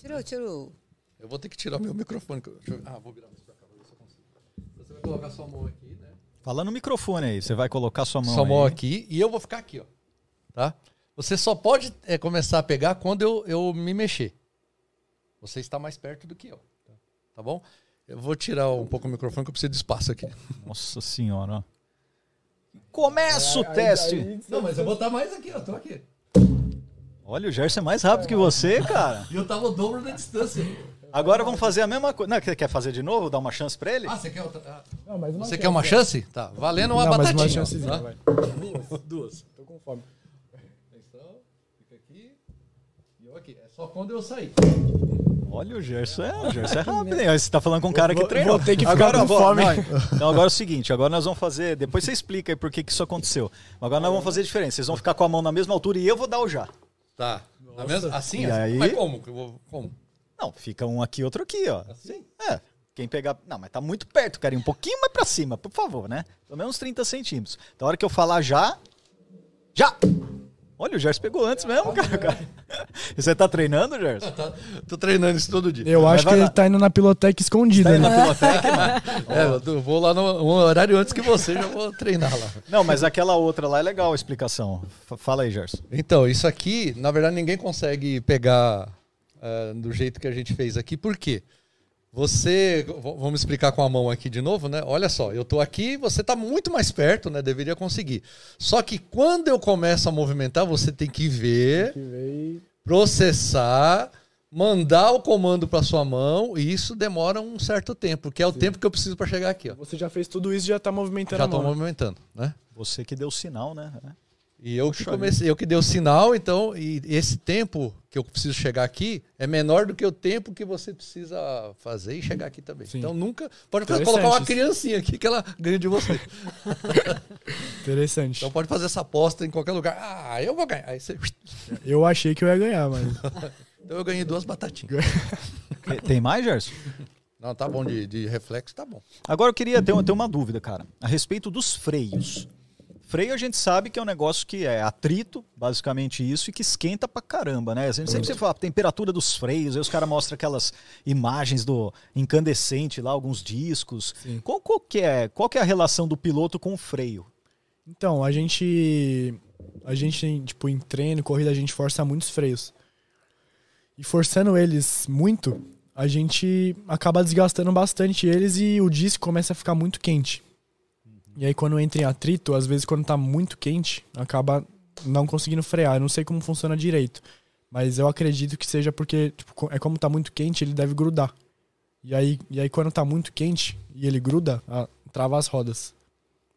Tirou, tirou. Eu vou ter que tirar o meu microfone. eu- eu- Ah, vou virar mais pra cá, ver se eu consigo. Você vai colocar sua mão aqui, né? Fala no microfone aí, você vai colocar sua mão sua mão aí. aqui e eu vou ficar aqui, ó. Tá? Você só pode é, começar a pegar quando eu, eu me mexer. Você está mais perto do que eu. Tá, Tá bom? Eu vou tirar um pouco o microfone que eu preciso de espaço aqui. Nossa senhora, ó. Começa o teste. Não, mas eu vou estar mais aqui, ó. Tô aqui. Olha, o Gerson é mais rápido que você, cara. E eu tava o dobro da distância. Agora vamos fazer a mesma coisa. Não, quer quer fazer de novo? Dar uma chance pra ele? Ah, você quer outra? ah, Não, mais uma Você quer uma chance? Tá. Valendo uma Não, mais batatinha. uma chancezinha, tá? vai. Duas, duas. Tô com fome. Atenção. Fica aqui. E eu aqui. É só quando eu sair. Olha, o Gerson é, o Gerson é rápido. hein? Você tá falando com um cara que treinou. vou ter que ficar agora, com fome. não, então agora é o seguinte, agora nós vamos fazer... Depois você explica aí por que, que isso aconteceu. Agora nós vamos fazer diferente. Vocês vão ficar com a mão na mesma altura e eu vou dar o já. Tá. Na mesma- assim? E assim? aí? Mas como? Como? Não, fica um aqui, outro aqui, ó. Assim? É. Quem pegar. Não, mas tá muito perto, cara. Um pouquinho mais pra cima, por favor, né? Pelo menos 30 centímetros. Então, a hora que eu falar já. Já! Olha, o Gerson pegou antes mesmo, cara. cara. Você tá treinando, Gerson? Tô treinando isso todo dia. Eu acho que ele lá. tá indo na Pilotec escondida, Tá indo né? na Pilotec, mano? É, eu vou lá no um horário antes que você, já vou treinar lá. Não, mas aquela outra lá é legal a explicação. F- Fala aí, Gerson. Então, isso aqui, na verdade, ninguém consegue pegar ah, do jeito que a gente fez aqui. Por quê? Você, vamos explicar com a mão aqui de novo, né? Olha só, eu tô aqui, você tá muito mais perto, né? Deveria conseguir. Só que quando eu começo a movimentar, você tem que ver, processar, mandar o comando para sua mão, e isso demora um certo tempo, que é o tempo que eu preciso para chegar aqui, ó. Você já fez tudo isso e já tá movimentando Já a tô mão. né? movimentando, né? Você que deu o sinal, né? E eu que comecei, eu que dei o sinal, então, e esse tempo que eu preciso chegar aqui é menor do que o tempo que você precisa fazer e chegar aqui também. Sim. Então nunca pode colocar uma criancinha aqui que ela ganha de você. Interessante. Então pode fazer essa aposta em qualquer lugar. Ah, eu vou ganhar. Aí você, Eu achei que eu ia ganhar, mas. então eu ganhei duas batatinhas. Tem- Tem mais, Gerson? Não, tá bom de, de reflexo, tá bom. Agora eu queria ter, uma- ter uma dúvida, cara, a respeito dos freios. Freio a gente sabe que é um negócio que é atrito, basicamente isso, e que esquenta pra caramba, né? A gente sempre, sempre fala a temperatura dos freios, aí os caras mostram aquelas imagens do incandescente lá, alguns discos. Sim. Qual, qual que é, qual que é a relação do piloto com o freio? Então, a gente. A gente, tipo, em treino, corrida, a gente força muitos freios. E forçando eles muito, a gente acaba desgastando bastante eles e o disco começa a ficar muito quente. E aí, quando entra em atrito, às vezes, quando tá muito quente, acaba não conseguindo frear. Eu não sei como funciona direito. Mas eu acredito que seja porque, tipo, é como tá muito quente, ele deve grudar. E aí, e aí quando tá muito quente e ele gruda, trava as rodas.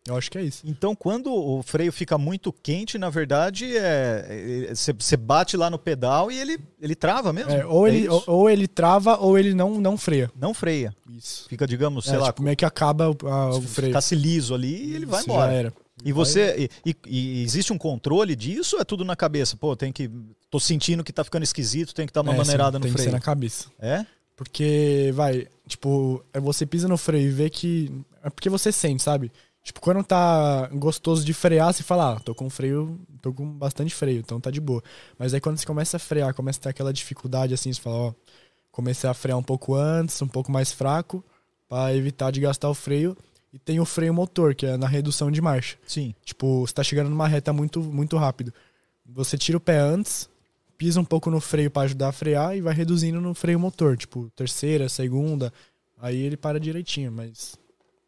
Eu acho que é isso. Então, quando o freio fica muito quente, na verdade, é você bate lá no pedal e ele, ele trava mesmo. É, ou, ele, isso? ou, ou ele trava ou ele não, não freia. Não freia. Isso. Fica, digamos, sei é, lá, tipo, meio que acaba o, a- o freio. ficasse liso ali e ele vai Isso, embora. Já era. E você. E, e- existe um controle disso ou é tudo na cabeça? Pô, tem que. Tô sentindo que tá ficando esquisito, tem que dar uma É, maneirada sim, no tem que freio. ser na cabeça. É? Porque, vai, tipo, é você pisa no freio e vê que. É porque você sente, sabe? Tipo, quando tá gostoso de frear, você fala, ah, tô com freio, tô com bastante freio, então tá de boa. Mas aí quando você começa a frear, começa a ter aquela dificuldade assim, você fala, ó, comecei a frear um pouco antes, um pouco mais fraco, pra evitar de gastar o freio. E tem o freio motor, que é na redução de marcha. Sim. Tipo, você tá chegando numa reta muito, muito rápido. Você tira o pé antes, pisa um pouco no freio para ajudar a frear e vai reduzindo no freio motor. Tipo, terceira, segunda. Aí ele para direitinho, mas.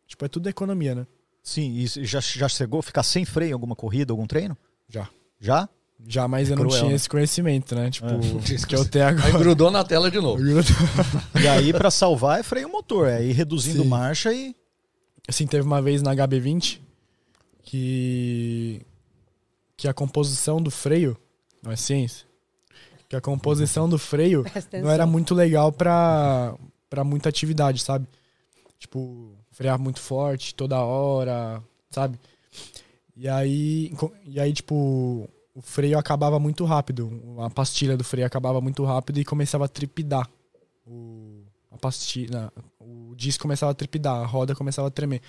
Tipo, é tudo economia, né? Sim. E já, já chegou a ficar sem freio em alguma corrida, algum treino? Já. Já? Já, mas eu Cruel, não tinha né? esse conhecimento, né? Tipo, É. que eu tenho Aí agora. grudou na tela de novo. E aí, pra salvar, é freio motor. É ir reduzindo Sim. marcha e. Assim, teve uma vez na HB20 que. que a composição do freio. Não é ciência? Que a composição do freio não era muito legal pra, pra muita atividade, sabe? Tipo, frear muito forte toda hora, sabe? E aí, e aí, tipo, o freio acabava muito rápido. A pastilha do freio acabava muito rápido e começava a tripidar. O, a pastilha, o disco começava a tripidar, a roda começava a tremer.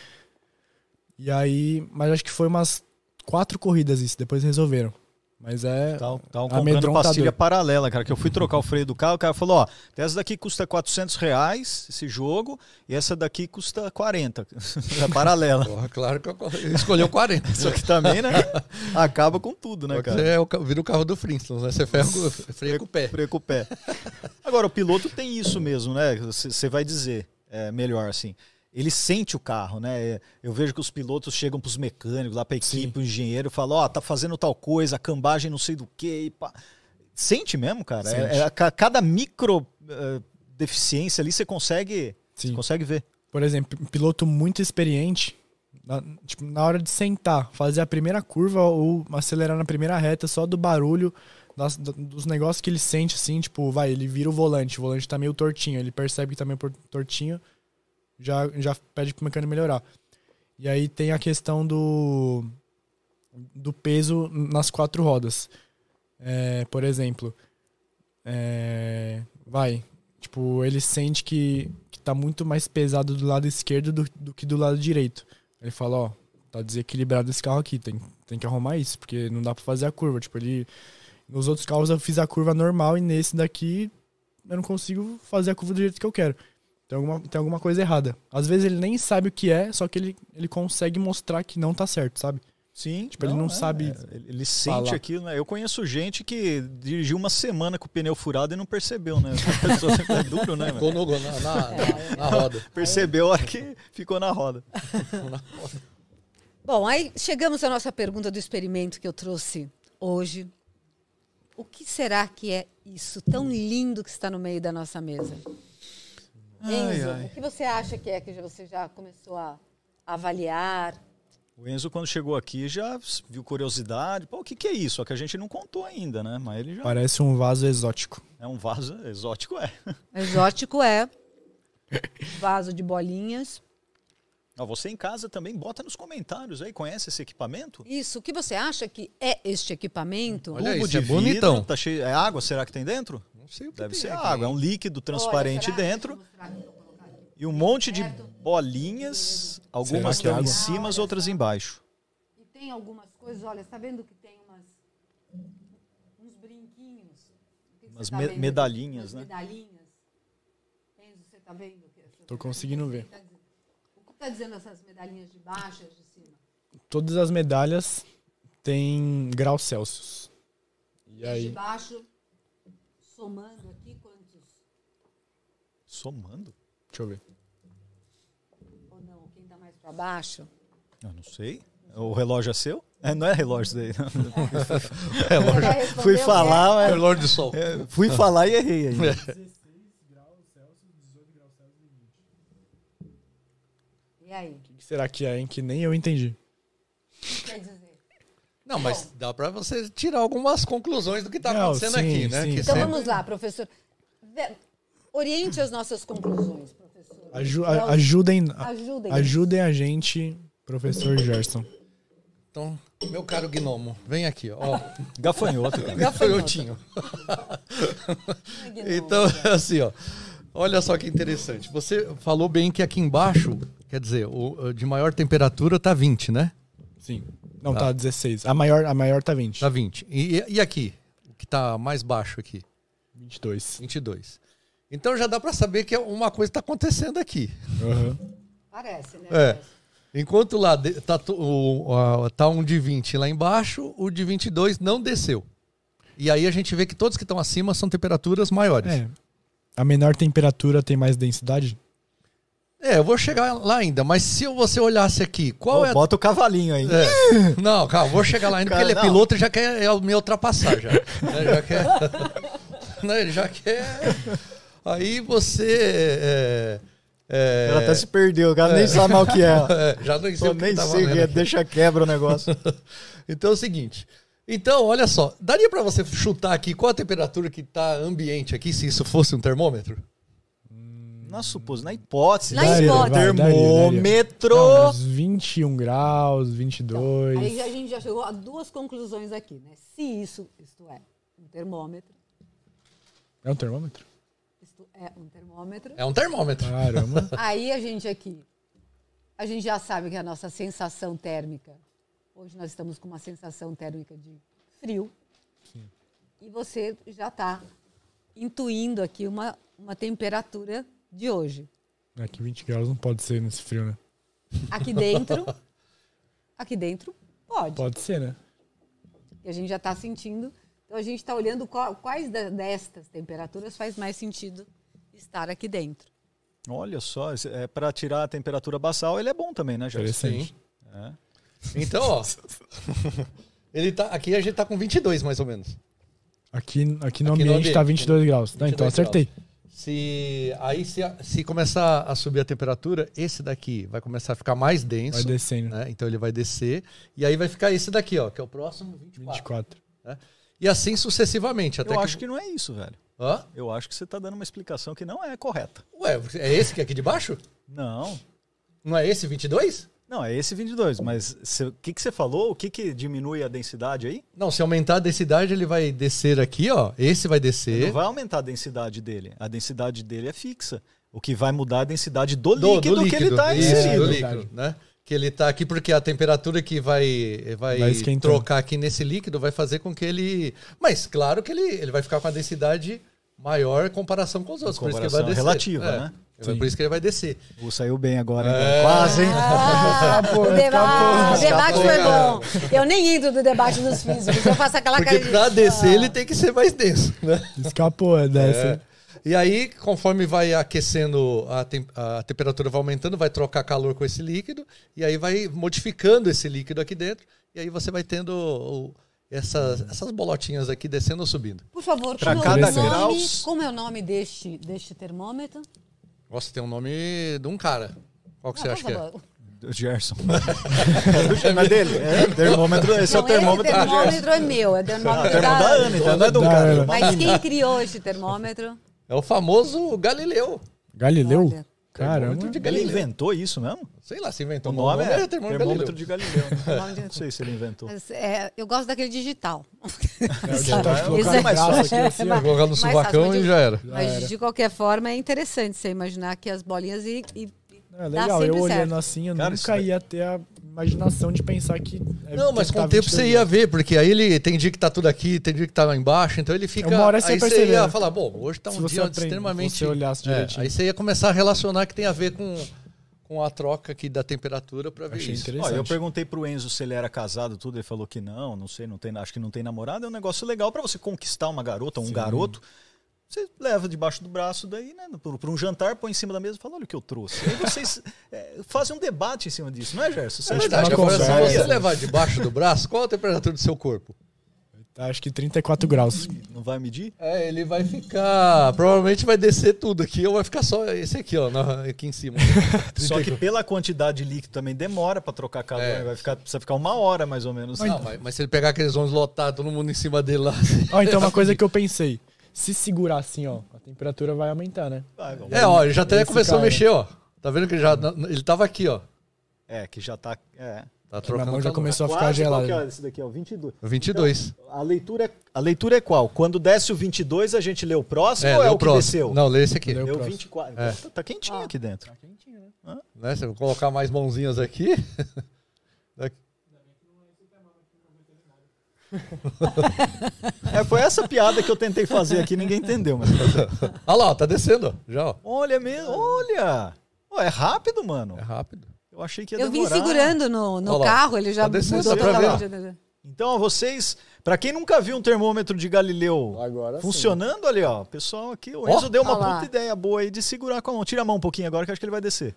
E aí, mas acho que foi umas quatro corridas isso, depois resolveram. Mas é. Estavam comprando pastilha paralela, cara. Que eu fui trocar o freio do carro, o cara falou: ó, essa daqui custa 400 reais, esse jogo, e essa daqui custa 40. é paralela. Porra, claro que eu eu escolhi o 40. Só que também, né? Acaba com tudo, né, cara? você é vira o carro do Flintstones, né? Você ferra com, freia com o pé. Freio com o pé. Agora, o piloto tem isso mesmo, né? Você vai dizer é, melhor assim. Ele sente o carro, né? Eu vejo que os pilotos chegam pros mecânicos, lá pra equipe, o engenheiro, falam, ó, tá fazendo tal coisa, a cambagem não sei do que. Sente mesmo, cara? É- Sente. é ca- cada micro eh, deficiência ali você consegue, Sim. consegue ver. por exemplo, um piloto muito experiente, na, tipo, na hora de sentar, fazer a primeira curva ou acelerar na primeira reta, só do barulho, das- do- dos negócios que ele sente, assim, tipo, vai, ele vira o volante, o volante tá meio tortinho, ele percebe que tá meio tortinho, já, já pede pro mecânico melhorar. E aí tem a questão do, do peso nas quatro rodas. É, por exemplo, é, vai, tipo, ele sente que, que tá muito mais pesado do lado esquerdo do, do que do lado direito. Ele fala, ó, tá desequilibrado esse carro aqui, tem, tem que arrumar isso, porque não dá pra fazer a curva. Tipo, ele, Nos outros carros eu fiz a curva normal e nesse daqui eu não consigo fazer a curva do jeito que eu quero. Tem alguma, tem alguma coisa errada. Às vezes ele nem sabe o que é, só que ele, ele consegue mostrar que não tá certo, sabe? Sim. Tipo, ele não sabe é, ele- ele sente falar. aquilo, né? Eu conheço gente que dirigiu uma semana com o pneu furado e não percebeu, né? A pessoa sempre é duro, né? Ficou no, na, na- na roda. Percebeu a hora que ficou na roda. Bom, aí chegamos à nossa pergunta do experimento que eu trouxe hoje. O que será que é isso tão lindo que está no meio da nossa mesa? Ai, Enzo, ai. o que você acha que é que você já começou a avaliar? O Enzo, quando chegou aqui, já viu curiosidade. Pô, o que, que é isso? Só que a gente não contou ainda, né? Mas ele já Parece um vaso exótico. é um vaso exótico, é. Exótico é vaso de bolinhas. Ó, você em casa também bota nos comentários aí, conhece esse equipamento? Isso, o que você acha que é este equipamento? Olha Tubo isso, de é vidro, bonitão. Tá cheio, é água, será que tem dentro? Não sei o que Deve tem ser aqui. água, é um líquido transparente Olha, dentro e um monte de bolinhas, algumas que é estão em cima, as outras embaixo. E tem algumas coisas, olha, está vendo que tem umas uns brinquinhos? Que Umas tá me- vendo medalhinhas, Umas né? Medalhinhas. Enzo, você está vendo? Tô conseguindo ver. O que está dizendo essas medalhinhas de baixo e as de cima? Todas as medalhas têm graus Celsius. E As de aí, baixo, somando aqui, quantos? Somando? deixa eu ver. Ou não? Quem está mais para baixo? Eu não sei. O relógio é seu? É, não é relógio daí. não. É, responder Fui falar, É mas Lorde do Sol. é, fui falar e errei aí. E aí? O que será que é, hein? Que nem eu entendi. O que quer dizer? Não, mas dá pra você tirar algumas conclusões do que tá Não, acontecendo sim, aqui, né? sim. Que Então sempre- vamos lá, professor. Oriente as nossas conclusões, professor. Aju- o- a- ajudem, Ajudem. ajudem a gente, professor Gerson. Então, meu caro gnomo, vem aqui, ó. Gafanhoto. Gafanhotinho. Então, assim, ó. Olha só que interessante. Você falou bem que aqui embaixo, quer dizer, o de maior temperatura tá 20, né? Sim. Não, tá 16. A maior, a maior tá 20. Tá 20. E, e aqui? O que tá mais baixo aqui? 22. 22. Então já dá pra saber que uma coisa tá acontecendo aqui. Aham. Parece, né? É. Enquanto lá de- tá, o, a- tá um de 20 lá embaixo, o de 22 não desceu. E aí a gente vê que todos que estão acima são temperaturas maiores. É. A menor temperatura tem mais densidade? É, eu vou chegar lá ainda, mas se você olhasse aqui, qual Pô, é Bota o cavalinho aí. É. Não, calma, vou chegar lá ainda, porque Cara, ele é não. piloto e já quer é, me ultrapassar já. Né, já quer. né, ele já quer. Aí você. É, é, Ela até se perdeu, o cara nem sabe mal o que é. é, já não sei Eu o que nem tá sei que é, deixa quebra o negócio. Então é o seguinte. Então, olha só, daria pra você chutar aqui qual a temperatura que tá ambiente aqui, se isso fosse um termômetro? Na supos, na hipótese. Na né? hipótese. Vai, daria, Termômetro. Não, uns 21 graus, 22. Aí a gente já chegou a duas conclusões aqui, né? Se isso, isto é, um termômetro, É um termômetro? isto é um termômetro, É um termômetro. Caramba. aí a gente aqui, a gente já sabe que a nossa sensação térmica, hoje nós estamos com uma sensação térmica de frio, e você já está intuindo aqui uma, uma temperatura de hoje. Que 20 graus não pode ser nesse frio, né? Aqui dentro, aqui dentro pode. Pode ser, né? que a gente já está sentindo. Então a gente está olhando qual- quais da- destas temperaturas faz mais sentido estar aqui dentro. Olha só, é para tirar a temperatura basal, ele é bom também, né, Gerson? Interessante. É. Então, ó. ele tá, aqui a gente tá com 22, mais ou menos. Aqui, aqui no Aqui no ambiente tá ambiente. 22 graus. Não, 22 então acertei. Se aí se, se começar a subir a temperatura, esse daqui vai começar a ficar mais denso. Vai descendo. né? Então ele vai descer e aí vai ficar esse daqui, ó, que é o próximo 24. 24. né? E assim sucessivamente, até Eu que acho que não é isso, velho. Hã? Eu acho que você tá dando uma explicação que não é correta. Ué, é esse que é aqui de baixo? Não. Não é esse 22? Não, é esse 22, mas o que, que você falou? O que, que diminui a densidade aí? Não, se aumentar a densidade, ele vai descer aqui, ó. Esse vai descer. Não vai aumentar a densidade dele. A densidade dele é fixa. O que vai mudar é a densidade do, do, líquido, do que ele está Isso, inserido. do Verdade. líquido, né? que ele tá aqui porque a temperatura que vai, vai, Vai trocar aqui nesse líquido vai fazer com que ele. Mas claro que ele, ele vai ficar com a densidade maior em comparação com os outros. por isso que ele vai Comparação descer. relativa, É, né? É Por isso que ele vai descer. O saiu bem agora, É. hein? quase, hein? Ah, o deba- o debate foi bom. Eu nem entro do debate dos físicos. Eu faço aquela Porque cara de. pra descer ele tem que ser mais denso, né? Escapou é dessa. É. E aí, conforme vai aquecendo, a, tem- a temperatura vai aumentando, vai trocar calor com esse líquido, e aí vai modificando esse líquido aqui dentro, e aí você vai tendo o- essas, essas bolotinhas aqui descendo ou subindo. Por favor, Pra como, cada é o nome, graus- como é o nome deste, deste termômetro? Nossa, tem um nome de um cara. Qual que você Ah, acha por que é? Gerson. é do é dele. É, termômetro, esse é o Não, termômetro esse do Gerson. termômetro é meu, é termômetro Termômetro da da Ana, então não é do Da cara. Ana. Mas quem criou este termômetro? É o famoso Galileu. Galileu? Olha. Caramba. Termômetro de Ele Galileu. inventou isso mesmo? Sei lá se O inventou. nome é termômetro, termômetro Galileu. de Galileu. Não sei se ele inventou. Mas, é, eu gosto daquele digital. É, o digital de é- colocar é- aqui, assim, mais- Colocar no mais fácil, e mas- já era. Mas de qualquer forma é interessante você imaginar que as bolinhas e, e É legal, eu olhando certo. assim, eu Cara, nunca ia ter a imaginação de pensar que. é- Não, mas com o tempo você 22 ia ver, porque aí ele tem dia que tá tudo aqui, tem dia que tá lá embaixo, então ele fica. Uma hora você aí você perceber, ia né? falar, bom, hoje tá Se um dia aprende, extremamente. você olhasse É, direitinho. aí você ia começar a relacionar que tem a ver com, com a troca aqui da temperatura pra ver Achei isso. Ó, interessante. eu perguntei pro Enzo se ele era casado, tudo, ele falou que não, não sei, não tem, acho que não tem namorado, é um negócio legal pra você conquistar uma garota, um garoto. Você leva debaixo do braço daí, né, para um jantar, põe em cima da mesa e fala, olha o que eu trouxe. Aí vocês é, fazem um debate em cima disso, não é, Gerson? Você É acha que verdade, uma agora se conversa. você levar debaixo do braço, qual a temperatura do seu corpo? Acho que 34 graus. não vai medir? É, ele vai ficar. Provavelmente vai descer tudo aqui, ou vai ficar só esse aqui, ó, aqui em cima. Só que pela quantidade de líquido também demora para trocar calor, É. vai ficar, precisa ficar uma hora mais ou menos. Não, mas, mas se ele pegar aqueles ônibus lotados, todo mundo em cima dele lá. Ó, então uma coisa que eu pensei. Se segurar assim, ó, a temperatura vai aumentar, né? Vai. É, ó, ele já até começou a mexer, ó. Tá vendo que ele já. Ele tava aqui, ó. É, que já tá. É. Tá Minha trocando. mão já começou a ficar Quase, qual que gelada. é esse daqui, ó, 22. 22. A leitura, é, a leitura é qual? Quando desce o 22, a gente lê o próximo ou é o que próximo. desceu? Não, lê esse aqui. Lê o Leu próximo. 24. É. Tá, tá quentinho aqui dentro. Né? Se eu colocar mais mãozinhas aqui. É, foi essa piada que eu tentei fazer aqui, ninguém entendeu. Mas... Olha lá, ó, tá descendo. Já, ó. Olha mesmo, olha! É rápido, mano. É rápido. Eu achei que ia eu vim demorar. segurando no, no carro, ele já Tá descendo, mudou totalmente. Então, vocês, pra quem nunca viu um termômetro de Galileu Agora sim. funcionando ali, ó, o pessoal aqui, o Enzo deu uma lá. puta ideia boa aí de segurar com a mão. Tira a mão um pouquinho agora que eu acho que ele vai descer.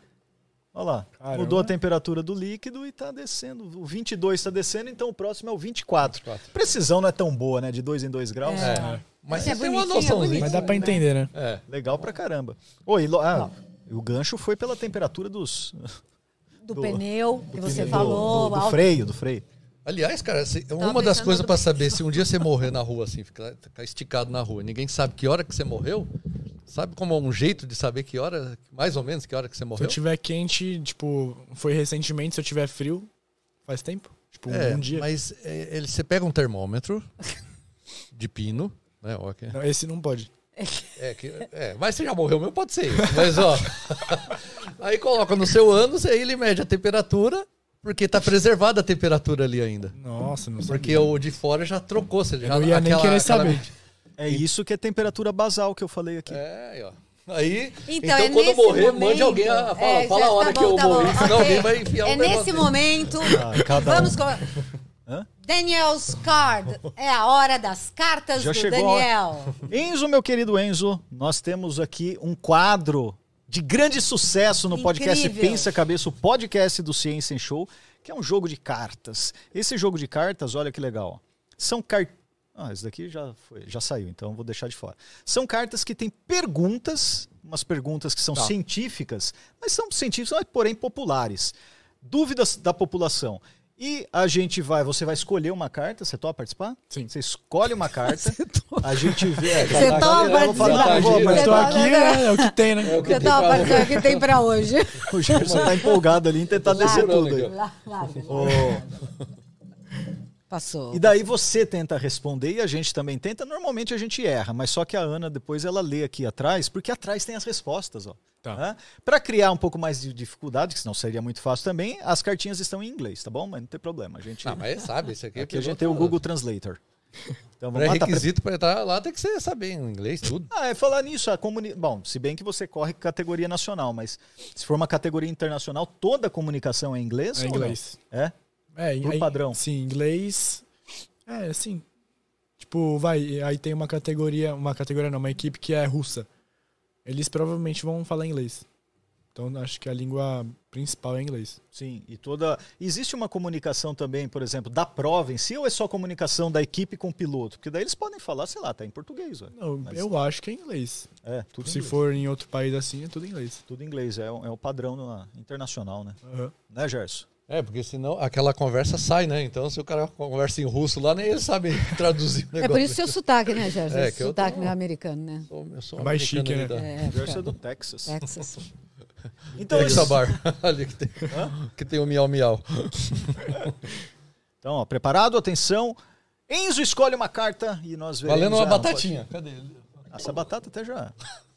Olha lá, Caramba. mudou a temperatura do líquido e tá descendo. O 22 tá descendo, então o próximo é o 24. Precisão não é tão boa, né? De 2 em 2 graus. É. Mas É tem uma é noçãozinha. bonitinho. Mas dá pra entender, né? É. Legal pra caramba. Oi, lo- ah, o gancho foi pela temperatura dos. Do, Do- pneu, que você do- falou. Do, do freio, do freio. Aliás, cara, se- uma das coisas pra saber se um dia você morrer na rua, assim, ficar, ficar esticado na rua, ninguém sabe que hora que você morreu, sabe como é um jeito de saber que hora, mais ou menos, que hora que você Se eu morreu? tiver quente, tipo, foi recentemente, se eu tiver frio, faz tempo. Tipo, É, um dia. mas é, ele, você pega um termômetro de pino, né? que- Não, esse não pode. É, que, é, mas você já morreu mesmo, pode ser. Mas, ó. aí coloca no seu ânus, aí ele mede a temperatura, porque tá preservada a temperatura ali ainda. Nossa, não sei. Porque o de fora já trocou. Você já, não ia nem querer saber. É isso que é temperatura basal que eu falei aqui. É, aí, ó. Aí, Então, então, é quando morrer, momento, mande alguém a fala, É, fala a hora tá que bom, eu tá morri, senão ok. alguém vai enfiar É um nesse momento. Ah, um. Vamos com. Hã? Daniel's Card. É a hora das cartas Já do. Daniel. Enzo, meu querido Enzo, nós temos aqui um quadro de grande sucesso no podcast Incrível. Pensa Cabeça, o podcast do Ciência em Show, que é um jogo de cartas. Esse jogo de cartas, olha que legal. São cartas. Ah, esse daqui já, foi, já saiu, então vou deixar de fora. São cartas que têm perguntas, umas perguntas que são Tá. científicas, mas são científicas, mas, porém populares. Dúvidas da população. E a gente vai, você vai escolher uma carta, você topa participar? Sim. Você escolhe uma carta, a gente vê. é, Você topa eu participar? eu vou- Mas tô topa- aqui, né? É o que tem, né? Você tava aparecendo que tem pra hoje. O Gerson tá empolgado ali em tentar descer tudo aí. Lá, lá. Passou. E daí você tenta responder e a gente também tenta. Normalmente a gente erra, mas só que a Ana depois ela lê aqui atrás, porque atrás tem as respostas, ó. Tá. Para criar um pouco mais de dificuldade, que senão seria muito fácil também, as cartinhas estão em inglês, tá bom? Mas não tem problema. A gente, Ah, mas sabe, isso aqui, é aqui a gente tem o Google Translator. Então vamos lá, tá Pré-requisito para entrar lá tem que ser saber inglês, tudo. Ah, é falar nisso, a comuni... Bom, se bem que você corre categoria nacional, mas se for uma categoria internacional, toda a comunicação é em inglês? É ou não? inglês. É? É, Por aí- padrão. Sim, inglês. É, sim. Tipo, vai, aí tem uma categoria, uma categoria não, uma equipe que é russa. Eles provavelmente vão falar inglês. Então acho que a língua principal é inglês. Sim, e toda. Existe uma comunicação também, por exemplo, da prova em si, ou é só comunicação da equipe com o piloto? Porque daí eles podem falar, sei lá, tá em português, ué. Não, Mas- eu acho que é inglês. É, tudo Se inglês. for em outro país assim, é tudo inglês. Tudo inglês, é, o- é o padrão internacional, né? Aham. Né, Gerson? É, porque senão aquela conversa sai, né? Então, se o cara conversa em russo lá, nem ele sabe traduzir o É negócio. por isso seu sotaque, né, Gerson? É, que sotaque tô- meio americano, né? Sou, eu sou Mais americano chique, né? da- É, O Gerson é do Texas. Texas. Então, Texas esse- Bar, ali que tem, que tem o miau miau. então ó, preparado? Atenção. Enzo escolhe uma carta e nós veremos. Valendo uma batatinha. Cadê Essa batata até já.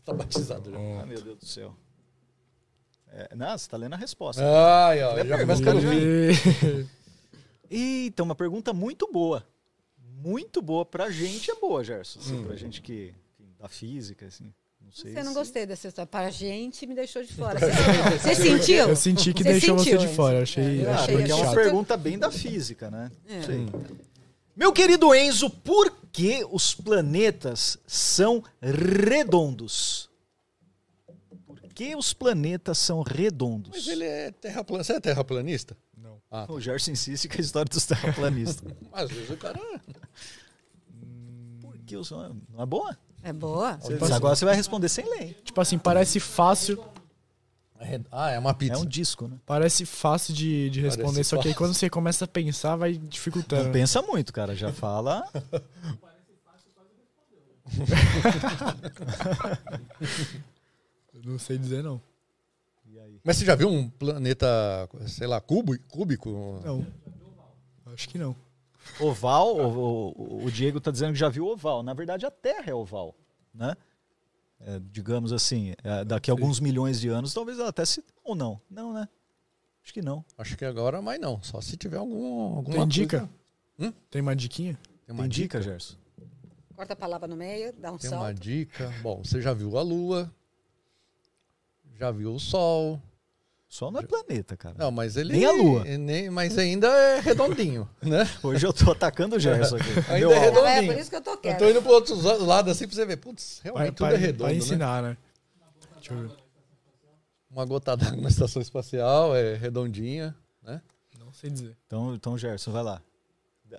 Tá batizado já. Ah, meu Deus do céu. É, não, você tá lendo a resposta. Ai, ó, É já começa pelo né? fim. Eita, uma pergunta muito boa. Muito boa. Pra gente é boa, Gerson. Assim, Hum. Pra gente que, que da física, assim. Não sei. Você não se- gostei dessa história. Para a gente, me deixou de fora. Você, você sentiu? Eu senti que Você deixou sentiu, você de fora. eu Achei, Ah, achei porque é uma chato. pergunta bem da física, né? É. Meu querido Enzo, por que os planetas são redondos? Por que os planetas são redondos? Mas ele é terraplanista. Você é terraplanista? Não. Ah, tá. O Gerson insiste que é a história dos terraplanistas. Às vezes o cara... por que os... Não é boa? É boa. Você- agora você vai responder sem ler. Tipo assim, parece fácil. Ah, é uma pizza. É um disco, né? Parece fácil de, de Parece responder, só que aí quando você começa a pensar, vai dificultando. Não pensa muito, cara. Já fala. Não sei dizer, não. E aí? Mas você já viu um planeta, sei lá, cubo, cúbico? Não. Acho que não. Oval, o, o- o Diego tá dizendo que já viu oval. Na verdade, a Terra é oval, né? É, digamos assim, é, daqui a alguns milhões de anos, talvez ela até se. Ou não? Não, né? Acho que não. Acho que agora, mas não. Só se tiver algum, alguma Tem dica? coisa. Hum? Tem uma diquinha? Tem uma Tem dica? dica, Gerson? Corta a palavra no meio, dá um Tem uma salto. dica. Bom, você já viu a Lua. Já viu o Sol. Só não é planeta, cara. Não, mas ele. Nem a Lua. nem- mas ainda é redondinho, né? Hoje eu tô atacando o Gerson aqui. Ainda Meu é alvo. É, redondinho. por isso que eu tô Eu quieto. tô indo pro outro lado assim pra você ver. Putz, realmente Vai, tudo vai- é redondo, vai né? ensinar, né? Deixa eu ver. Uma gota d'água na estação espacial é redondinha, né? Não sei dizer. Então, então, Gerson, vai lá.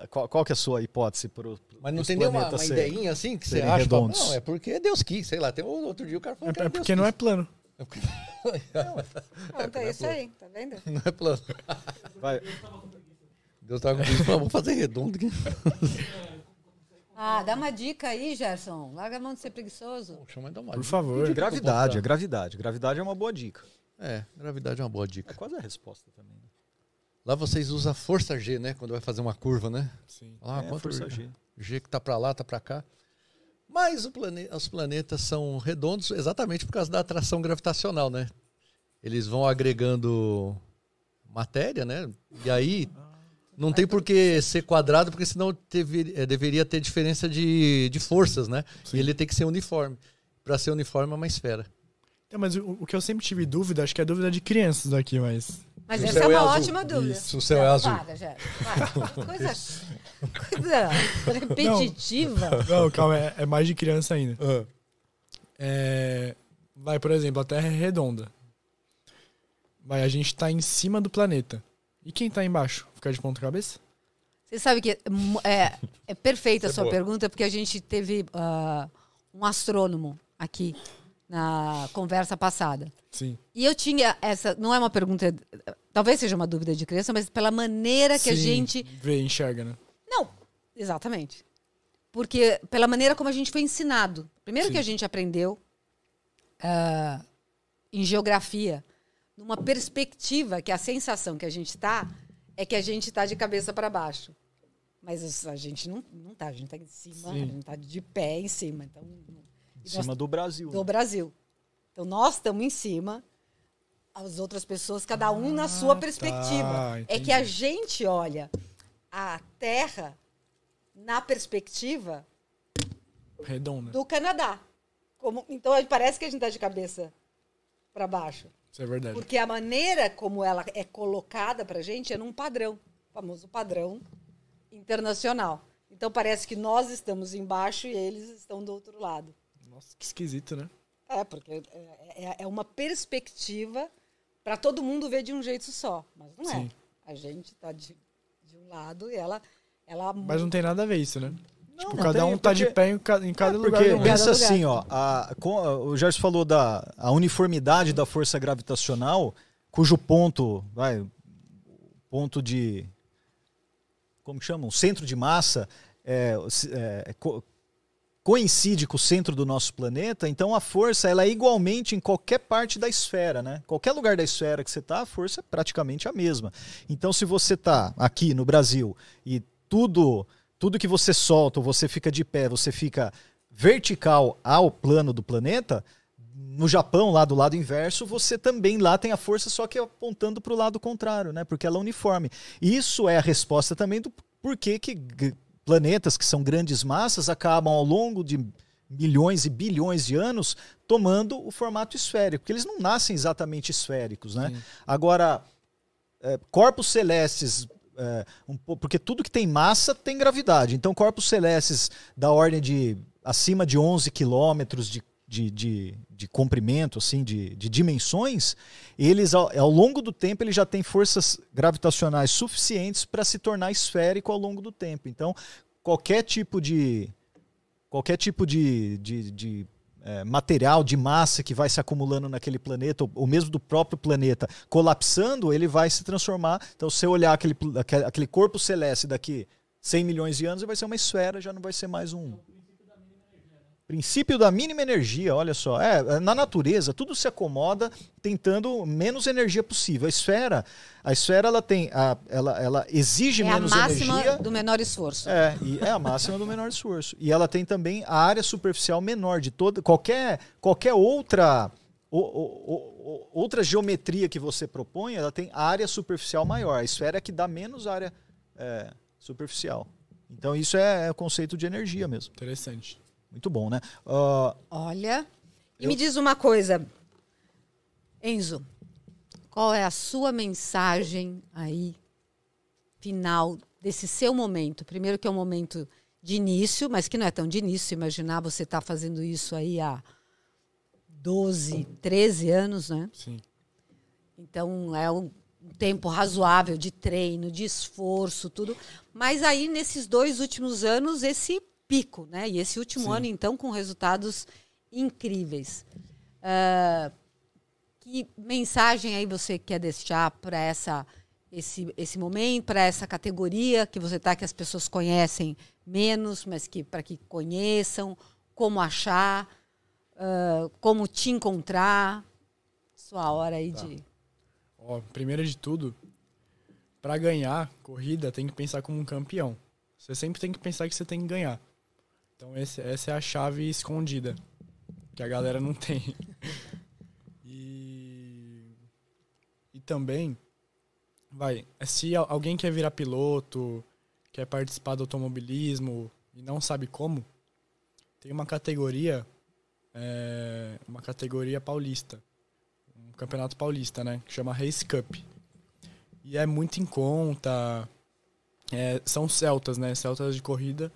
Qual, qual que é a sua hipótese pro. Mas não tem nenhuma uma ideinha assim que você acha? redondos. Não, é porque Deus quis, sei lá. Tem outro dia o cara falou É, que era é Deus porque não é quis. Pronto, é isso aí, tá vendo? Não é plano. Vai. Deus tava com falou, vamos fazer redondo aqui. Ah, dá uma dica aí, Gerson. Larga a mão de ser preguiçoso. Poxa, mas dá uma Por dica. favor. Gravidade, é gravidade. Gravidade é uma boa dica. É, gravidade é uma boa É dica. quase a resposta também. né? Lá vocês usam a força G, né? Quando vai fazer uma curva, né? Sim. Ah, é, quanto força G. G que tá pra lá, tá pra cá. Mas os planetas são redondos exatamente por causa da atração gravitacional, né? Eles vão agregando matéria, né? E aí não tem por que ser quadrado, porque senão teve- eh, deveria ter diferença de, de forças, né? E ele tem que ser uniforme. Para ser uniforme é uma esfera. Então, mas o, o que eu sempre tive dúvida, acho que é dúvida de crianças aqui, mas. Mas O essa é é uma azul. ótima dúvida. Isso, o céu é Não, azul. Para, Gerson. Para. Coisa, coisa repetitiva. Não, calma, é, é mais de criança ainda. É, vai, por exemplo, a Terra é redonda. Vai, a gente tá em cima do planeta. E quem tá embaixo? Fica de ponta cabeça? Você sabe que é, é perfeita a é sua boa. pergunta, porque a gente teve ah, um astrônomo aqui na conversa passada. Sim. E eu tinha essa. Não é uma pergunta. Talvez seja uma dúvida de criança, mas pela maneira que a Sim, gente. Vê, enxerga, né? Não, exatamente. Porque pela maneira como a gente foi ensinado. Primeiro Sim. que a gente aprendeu ah, em geografia, numa perspectiva que a sensação que a gente está é que a gente está de cabeça para baixo. Mas a gente não, não tá, a gente tá em cima, Sim. a gente tá de pé em cima. Então, Em cima do Brasil. do Brasil. Então nós estamos em cima, as outras pessoas, cada um na sua tá, perspectiva. é entendi. que a gente olha a Terra na perspectiva Redonda. do Canadá. Como, então parece que a gente está de cabeça para baixo. Isso é verdade. Porque a maneira como ela é colocada para a gente é num padrão, o famoso padrão internacional. Então parece que nós estamos embaixo e eles estão do outro lado. Nossa, que esquisito, né? É, porque é, é- é uma perspectiva para todo mundo ver de um jeito só. Mas não Sim. é. A gente está de, de um lado e ela. ela Mas não tem nada a ver isso, né? tipo, não cada tem, um tá de porque- pé em cada, em cada É, lugar. porque pensa assim, ó, a, com- o Gerson falou da a uniformidade da força gravitacional, cujo ponto, vai, o ponto de como que chama? O centro de massa é, é, coincide com o centro do nosso planeta, então a força ela é igualmente em qualquer parte da esfera, né? Qualquer lugar da esfera que você está, a força é praticamente a mesma. Então, se você está aqui no Brasil e tudo tudo que você solta, ou você fica de pé, você fica vertical ao plano do planeta, no Japão, lá do lado inverso, você também lá tem a força, só que apontando para o lado contrário, né? Porque ela é uniforme. Isso é a resposta também do porquê que planetas que são grandes massas acabam ao longo de milhões e bilhões de anos tomando o formato esférico, porque eles não nascem exatamente esféricos, né? Agora, é, corpos celestes, é, um po- porque tudo que tem massa tem gravidade. Então, corpos celestes da ordem de acima de 11 quilômetros de, de, de, de comprimento, assim, de, de dimensões, eles ao, ao longo do tempo eles já têm forças gravitacionais suficientes para se tornar esférico ao longo do tempo. Então, qualquer tipo de qualquer tipo de, de, de, é, material, de massa que vai se acumulando naquele planeta, ou, ou mesmo do próprio planeta, colapsando, ele vai se transformar. Então, se você olhar aquele, aquele corpo celeste daqui 100 milhões de anos, vai ser uma esfera, já não vai ser mais um. Princípio da mínima energia, olha só. É, na natureza, tudo se acomoda tentando menos energia possível. A esfera, a esfera ela tem, a, ela, ela exige é a menos máxima energia. do menor esforço. É, e é a máxima do menor esforço. E ela tem também a área superficial menor de toda qualquer qualquer outra o- o- o- outra geometria que você propõe, ela tem área superficial maior. A esfera é que dá menos área é, superficial. Então isso é, é o conceito de energia mesmo. Interessante. Muito bom, né? Ah, Olha. E Eu- me diz uma coisa, Enzo. Qual é a sua mensagem aí, final, desse seu momento? Primeiro que é um momento de início, mas que não é tão de início. Imaginar você estar fazendo isso aí há 12, 13 anos, né? Sim. Então é um um tempo razoável de treino, de esforço, tudo. Mas aí nesses dois últimos anos esse pico, né? E esse último Sim. ano então com resultados incríveis. Ah, que mensagem aí você quer deixar para essa esse, esse momento, para essa categoria que você tá que as pessoas conhecem menos, mas que para que conheçam, como achar, ah, como te encontrar, sua hora aí de Ó, primeiro de tudo, pra ganhar corrida tem que pensar como um campeão. Você sempre tem que pensar que você tem que ganhar. Então esse- essa é a chave escondida que a galera não tem. E e também vai, se al- alguém quer virar piloto, quer participar do automobilismo e não sabe como, tem uma categoria é, uma categoria paulista um campeonato paulista, né? Que chama Race Cup. E é muito em conta. é, são celtas, né? Celtas de corrida.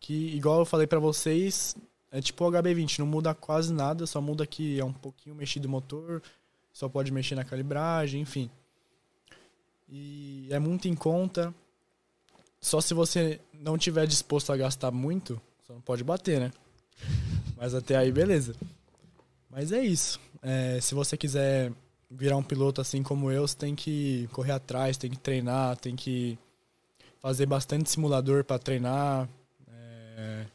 Que, igual eu falei pra vocês, é tipo o HB20, não muda quase nada, só muda que é um pouquinho mexido o motor, só pode mexer na calibragem, enfim. E é muito em conta. Só se você não tiver disposto a gastar muito, só não pode bater, né? Mas até aí, beleza. Mas é isso. É, se você quiser virar um piloto assim como eu, você tem que correr atrás, tem que treinar, tem que fazer bastante simulador para treinar. É,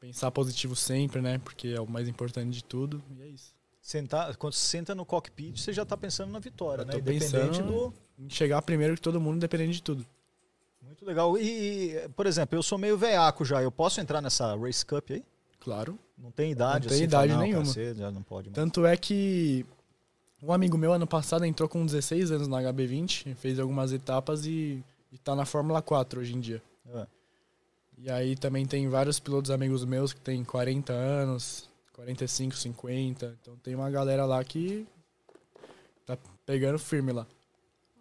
pensar positivo sempre, né? Porque é o mais importante de tudo. E é isso. sentar, quando você senta no cockpit, você já está pensando na vitória, né? Independente do Em Chegar primeiro que todo mundo, dependendo de tudo. Muito legal. E, por exemplo, eu sou meio veaco já. Eu posso entrar nessa Race Cup aí? Claro. Não tem idade, Não tem assim, idade não, nenhuma. cacete, já não pode. mais. Tanto é que um amigo meu ano passado entrou com 16 anos na HB20, fez algumas etapas e, e tá na Fórmula 4 hoje em dia. É. E aí também tem vários pilotos amigos meus que tem 40 anos, 45, 50. Então tem uma galera lá que tá pegando firme lá.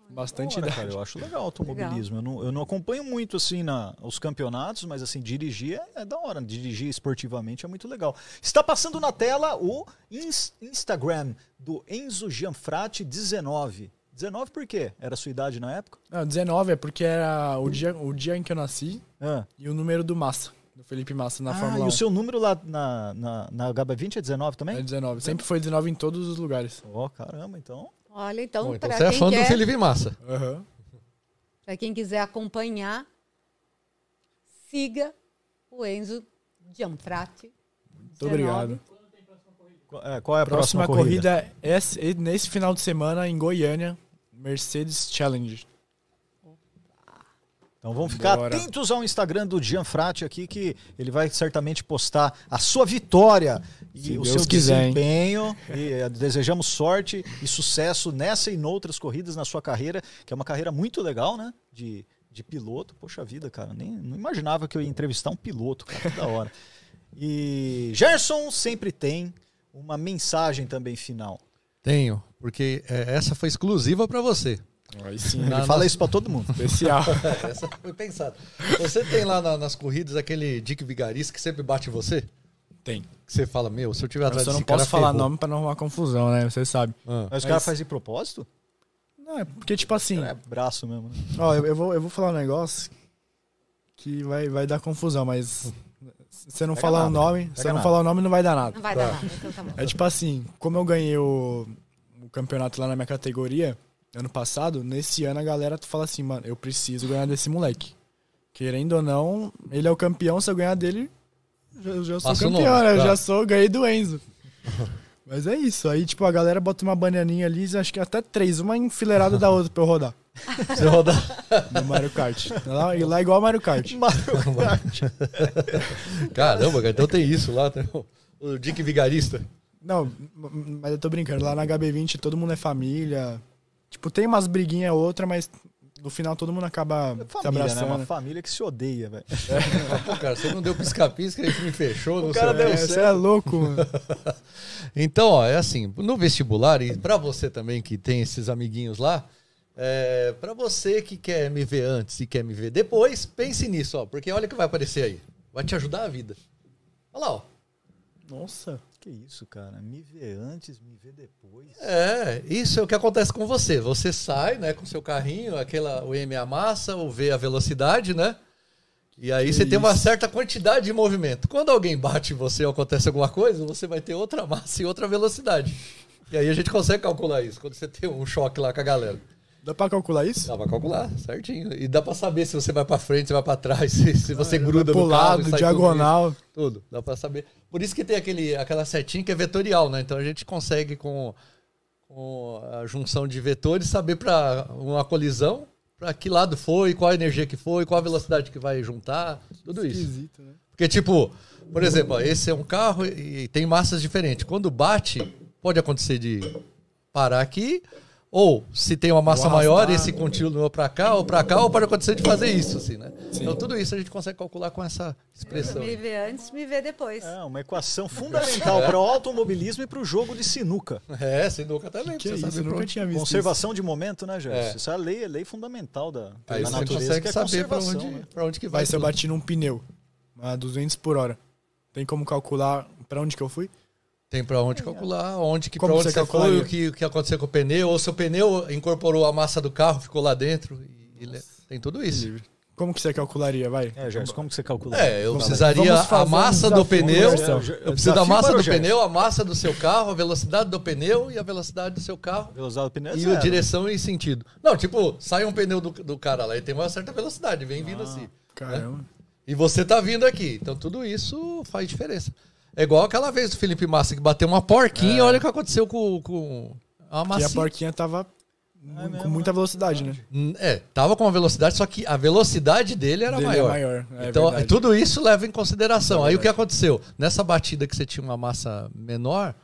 Bastante idade. cara, eu acho legal o automobilismo. Eu não, eu não acompanho muito assim na, os campeonatos, mas assim, dirigir é, é da hora. Dirigir esportivamente é muito legal. Está passando na tela o ins- Instagram do Enzo Gianfratti 19. 19 por quê? Era a sua idade na época? Não, 19 é porque era o dia, o dia em que eu nasci Ah. e o número do Massa, do Felipe Massa na Ah, Fórmula e 1. o seu número lá na, na, na HB20 é 19 também? É 19. Sempre foi 19 em todos os lugares. Ó, caramba, então. Olha, então, Bom, então para você é fã do quer- Felipe Massa. Aham. pra quem quiser acompanhar, siga o Enzo Gianfratti. Muito obrigado. Qual é, qual é a Próxima, próxima, corrida? corrida é esse- nesse final de semana em Goiânia, Mercedes Challenge. Então vamos ficar Bora. atentos ao Instagram do Gianfratti aqui, que ele vai certamente postar a sua vitória e Se o Deus seu quiser, hein? desempenho. E eh, desejamos sorte e sucesso nessa e noutras corridas na sua carreira, que é uma carreira muito legal, né? De, de piloto. Poxa vida, cara, nem não imaginava que eu ia entrevistar um piloto, cara, que da hora. E Gerson sempre tem uma mensagem também final. Tenho, porque é, essa foi exclusiva pra você. Aí sim, Ele Na- fala na- isso pra todo mundo. especial. Essa foi pensada. Você tem lá na- nas corridas aquele Dick Vigarista que sempre bate você? Tem. Que você fala, meu, se eu tiver Eu atrás só não posso falar ferrou. nome pra não arrumar confusão, né? Você sabe. Ah. Mas o cara faz de propósito? Não, é porque, tipo assim, É braço mesmo. né? ó, eu, eu vou, eu vou falar um negócio que vai, vai dar confusão, mas se você não Pega falar o nada, nome, pega se você não nada. falar o nome, não vai dar nada. Não vai Tá. dar nada, então tá bom. É tipo assim, como eu ganhei o, o campeonato lá na minha categoria ano passado, nesse ano a galera fala assim, mano, eu preciso ganhar desse moleque. Querendo ou não, ele é o campeão, se eu ganhar dele, eu já sou Passa campeão, nome, né? Eu já sou, ganhei do Enzo. Mas é isso, aí tipo, a galera bota uma bananinha ali, acho que até três, uma enfileirada da outra pra eu rodar. Você rodar. No Mario Kart. Lá, e lá é igual Mario Kart. Caramba, cara, então tem isso lá. Tem o, Dick Vigarista. Não, mas eu tô brincando. Lá na HB20 todo mundo é família. Tipo, tem umas briguinhas outra, mas no final todo mundo acaba se Família, né? abraçando. Uma família que se odeia, velho. Pô, cara, você não deu pisca-pisca, a gente me fechou. não cara sei o deu. É, você é louco, mano. Então, ó, é assim, no vestibular, e pra você também que tem esses amiguinhos lá, é, para você que quer me ver antes e quer me ver depois, pense nisso, ó, porque olha o que vai aparecer aí. Vai te ajudar a vida. Olha lá, ó. Nossa. Que isso, cara? Me vê antes, me vê depois. É, isso é o que acontece com você. Você sai, né, com seu carrinho, aquela o M amassa, o V a velocidade, né? E aí você tem uma isso. certa quantidade de movimento. Quando alguém bate em você ou acontece alguma coisa, você vai ter outra massa e outra velocidade. E aí a gente consegue calcular isso, quando você tem um choque lá com a galera. Dá pra calcular isso? Dá pra calcular, certinho. E dá pra saber se você vai pra frente, se vai pra trás, se, se você gruda Pro no lado, diagonal. Tudo, tudo, dá pra saber. Por isso que tem aquele, aquela setinha que é vetorial, né? Então a gente consegue com, com a junção de vetores saber para uma colisão, para que lado foi, qual a energia que foi, qual a velocidade que vai juntar, tudo isso. Esquisito, né? Porque, tipo, por exemplo, ó, esse é um carro e tem massas diferentes. Quando bate, pode acontecer de parar aqui, ou se tem uma massa maior, esse continua pra cá ou pra cá, ou pode acontecer de fazer isso, assim, né? Então tudo isso a gente consegue calcular com essa expressão. Me vê antes, me vê depois. É, uma equação fundamental para o automobilismo e para o jogo de sinuca. É, sinuca também. Que você isso, pra nunca tinha visto Conservação de momento, né, Gerson? É. Isso é a lei, é lei fundamental da, Aí da você natureza, consegue que é saber conservação. onde, né? pra onde que isso. vai. Vai se eu bati num pneu a 200 por hora. Tem como calcular pra onde que eu fui? Tem pra onde calcular, onde que, pra onde você foi, calcularia? o que, o que aconteceu com o pneu, ou seu pneu incorporou a massa do carro, ficou lá dentro. e ele- tem tudo isso. Como que você calcularia, vai? É, Gerson, como que você calcula? É, eu precisaria a um massa do desafio, pneu. Gerson. Eu preciso da massa para o do Gerson. pneu, a massa do seu carro, a velocidade do pneu e a velocidade do seu carro. Velocidade do pneu é E a direção e sentido. Não, tipo, sai um pneu do, do cara lá e tem uma certa velocidade, vem vindo assim. Caramba. E você tá vindo aqui. Então tudo isso faz diferença. É igual aquela vez do Felipe Massa que bateu uma porquinha, olha o que aconteceu com, com a Que a porquinha tava mu- com muita velocidade, né? Hum, É, tava com uma velocidade, só que a velocidade dele era Dele é maior. maior, é então, verdade. tudo isso leva em consideração. Aí o que aconteceu? Nessa batida que você tinha uma massa menor,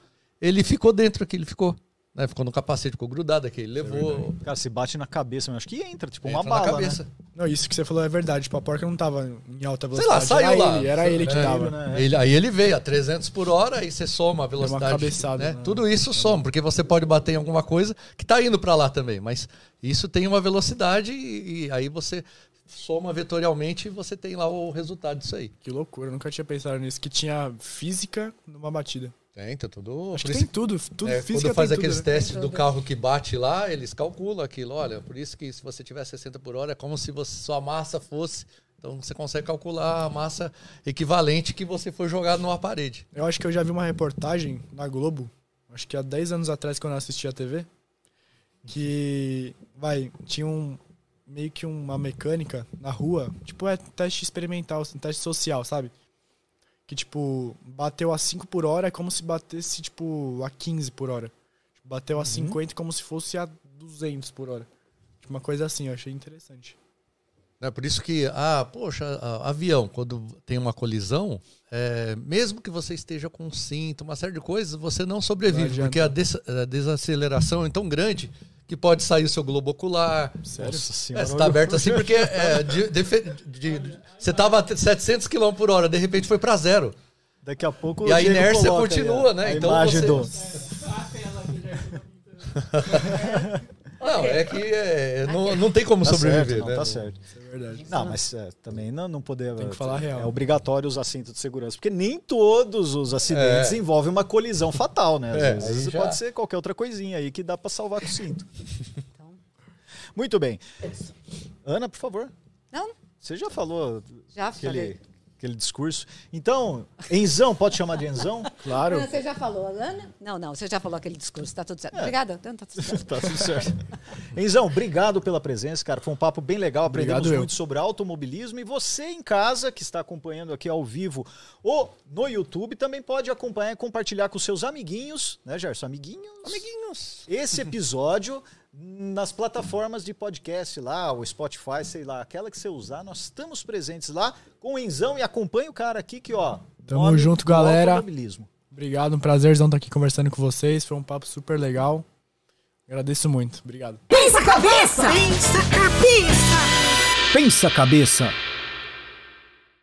ele ficou dentro aqui, ele ficou. Né? Ficou no capacete, ficou grudado aqui. Ele levou. Cara, se bate na cabeça, eu acho que entra, tipo entra uma bala, na cabeça. né? Não, isso que você falou é verdade. Tipo, a porca não tava em alta Sei lá, velocidade. saiu era lá. Ele, era ele que É, tava. né? Ele- aí ele veio a 300 por hora, aí você soma a velocidade. cabeçada, né? né? Tudo isso soma, porque você pode bater em alguma coisa que está indo para lá também. Mas isso tem uma velocidade e, e aí você soma vetorialmente e você tem lá o resultado disso aí. Que loucura, eu nunca tinha pensado nisso. Que tinha física numa batida. Tem, tem tudo. Acho que isso tem tudo. tudo É, física quando faz tem tudo, aqueles né? testes do carro que bate lá, eles calculam aquilo. Olha, por isso que se você tiver 60 por hora, é como se você- sua massa fosse. Então você consegue calcular a massa equivalente que você foi jogado numa parede. Eu acho que eu já vi uma reportagem na Globo, acho que há 10 anos atrás, quando eu assisti a TV, que, vai, tinha um, meio que uma mecânica na rua, tipo, é teste experimental, assim, teste social, sabe? Que, tipo, bateu a 5 por hora é como se batesse, tipo, a 15 por hora. Tipo, bateu a 50 como se fosse a 200 por hora. Tipo, uma coisa assim, eu achei interessante. É por isso que, ah, poxa, avião, quando tem uma colisão, é, mesmo que você esteja com cinto, uma série de coisas, você não Não sobrevive, adianta. porque a, des- a desaceleração é tão grande que pode sair o seu globo ocular. Sério? Nossa É, você tá aberto assim porque é, de- de- de- você tava a 700 km por hora, de repente foi para zero. Daqui a pouco E a inércia aí, continua, ó, né? A Então imagem você- do... Não, é que é, não, não tem como Tá sobreviver, certo, não, né? tá certo. Isso é verdade. Não, mas é, também não, não poder. Tem que falar a real. É obrigatório usar cinto de segurança, porque nem todos os acidentes É. envolvem uma colisão fatal, né? Às É, vezes já- pode ser qualquer outra coisinha aí que dá pra salvar com o cinto. Então, Muito bem. Ana, por favor. não, Você já falou já aquele, falei. Aquele discurso. Então, Enzão, pode chamar de Enzão? Claro. Ana, você já falou, Ana? Não, não, você já falou aquele discurso, tá tudo certo. Obrigada, Ana, tá tudo certo. tá tudo certo. Enzão, obrigado pela presença, cara. Foi um papo bem legal. Aprendemos Obrigado eu. muito sobre automobilismo. E você em casa, que está acompanhando aqui ao vivo ou no YouTube, também pode acompanhar e compartilhar com seus amiguinhos, né, Gerson? Amiguinhos? Amiguinhos. Esse episódio nas plataformas de podcast lá, o Spotify, sei lá, aquela que você usar, nós estamos presentes lá com o Enzão e acompanha o cara aqui que, ó. Tamo nome junto, galera. Obrigado, um prazerzão estar aqui conversando com vocês. Foi um papo super legal. Agradeço muito. Obrigado. Pensa cabeça! Pensa cabeça! Pensa cabeça.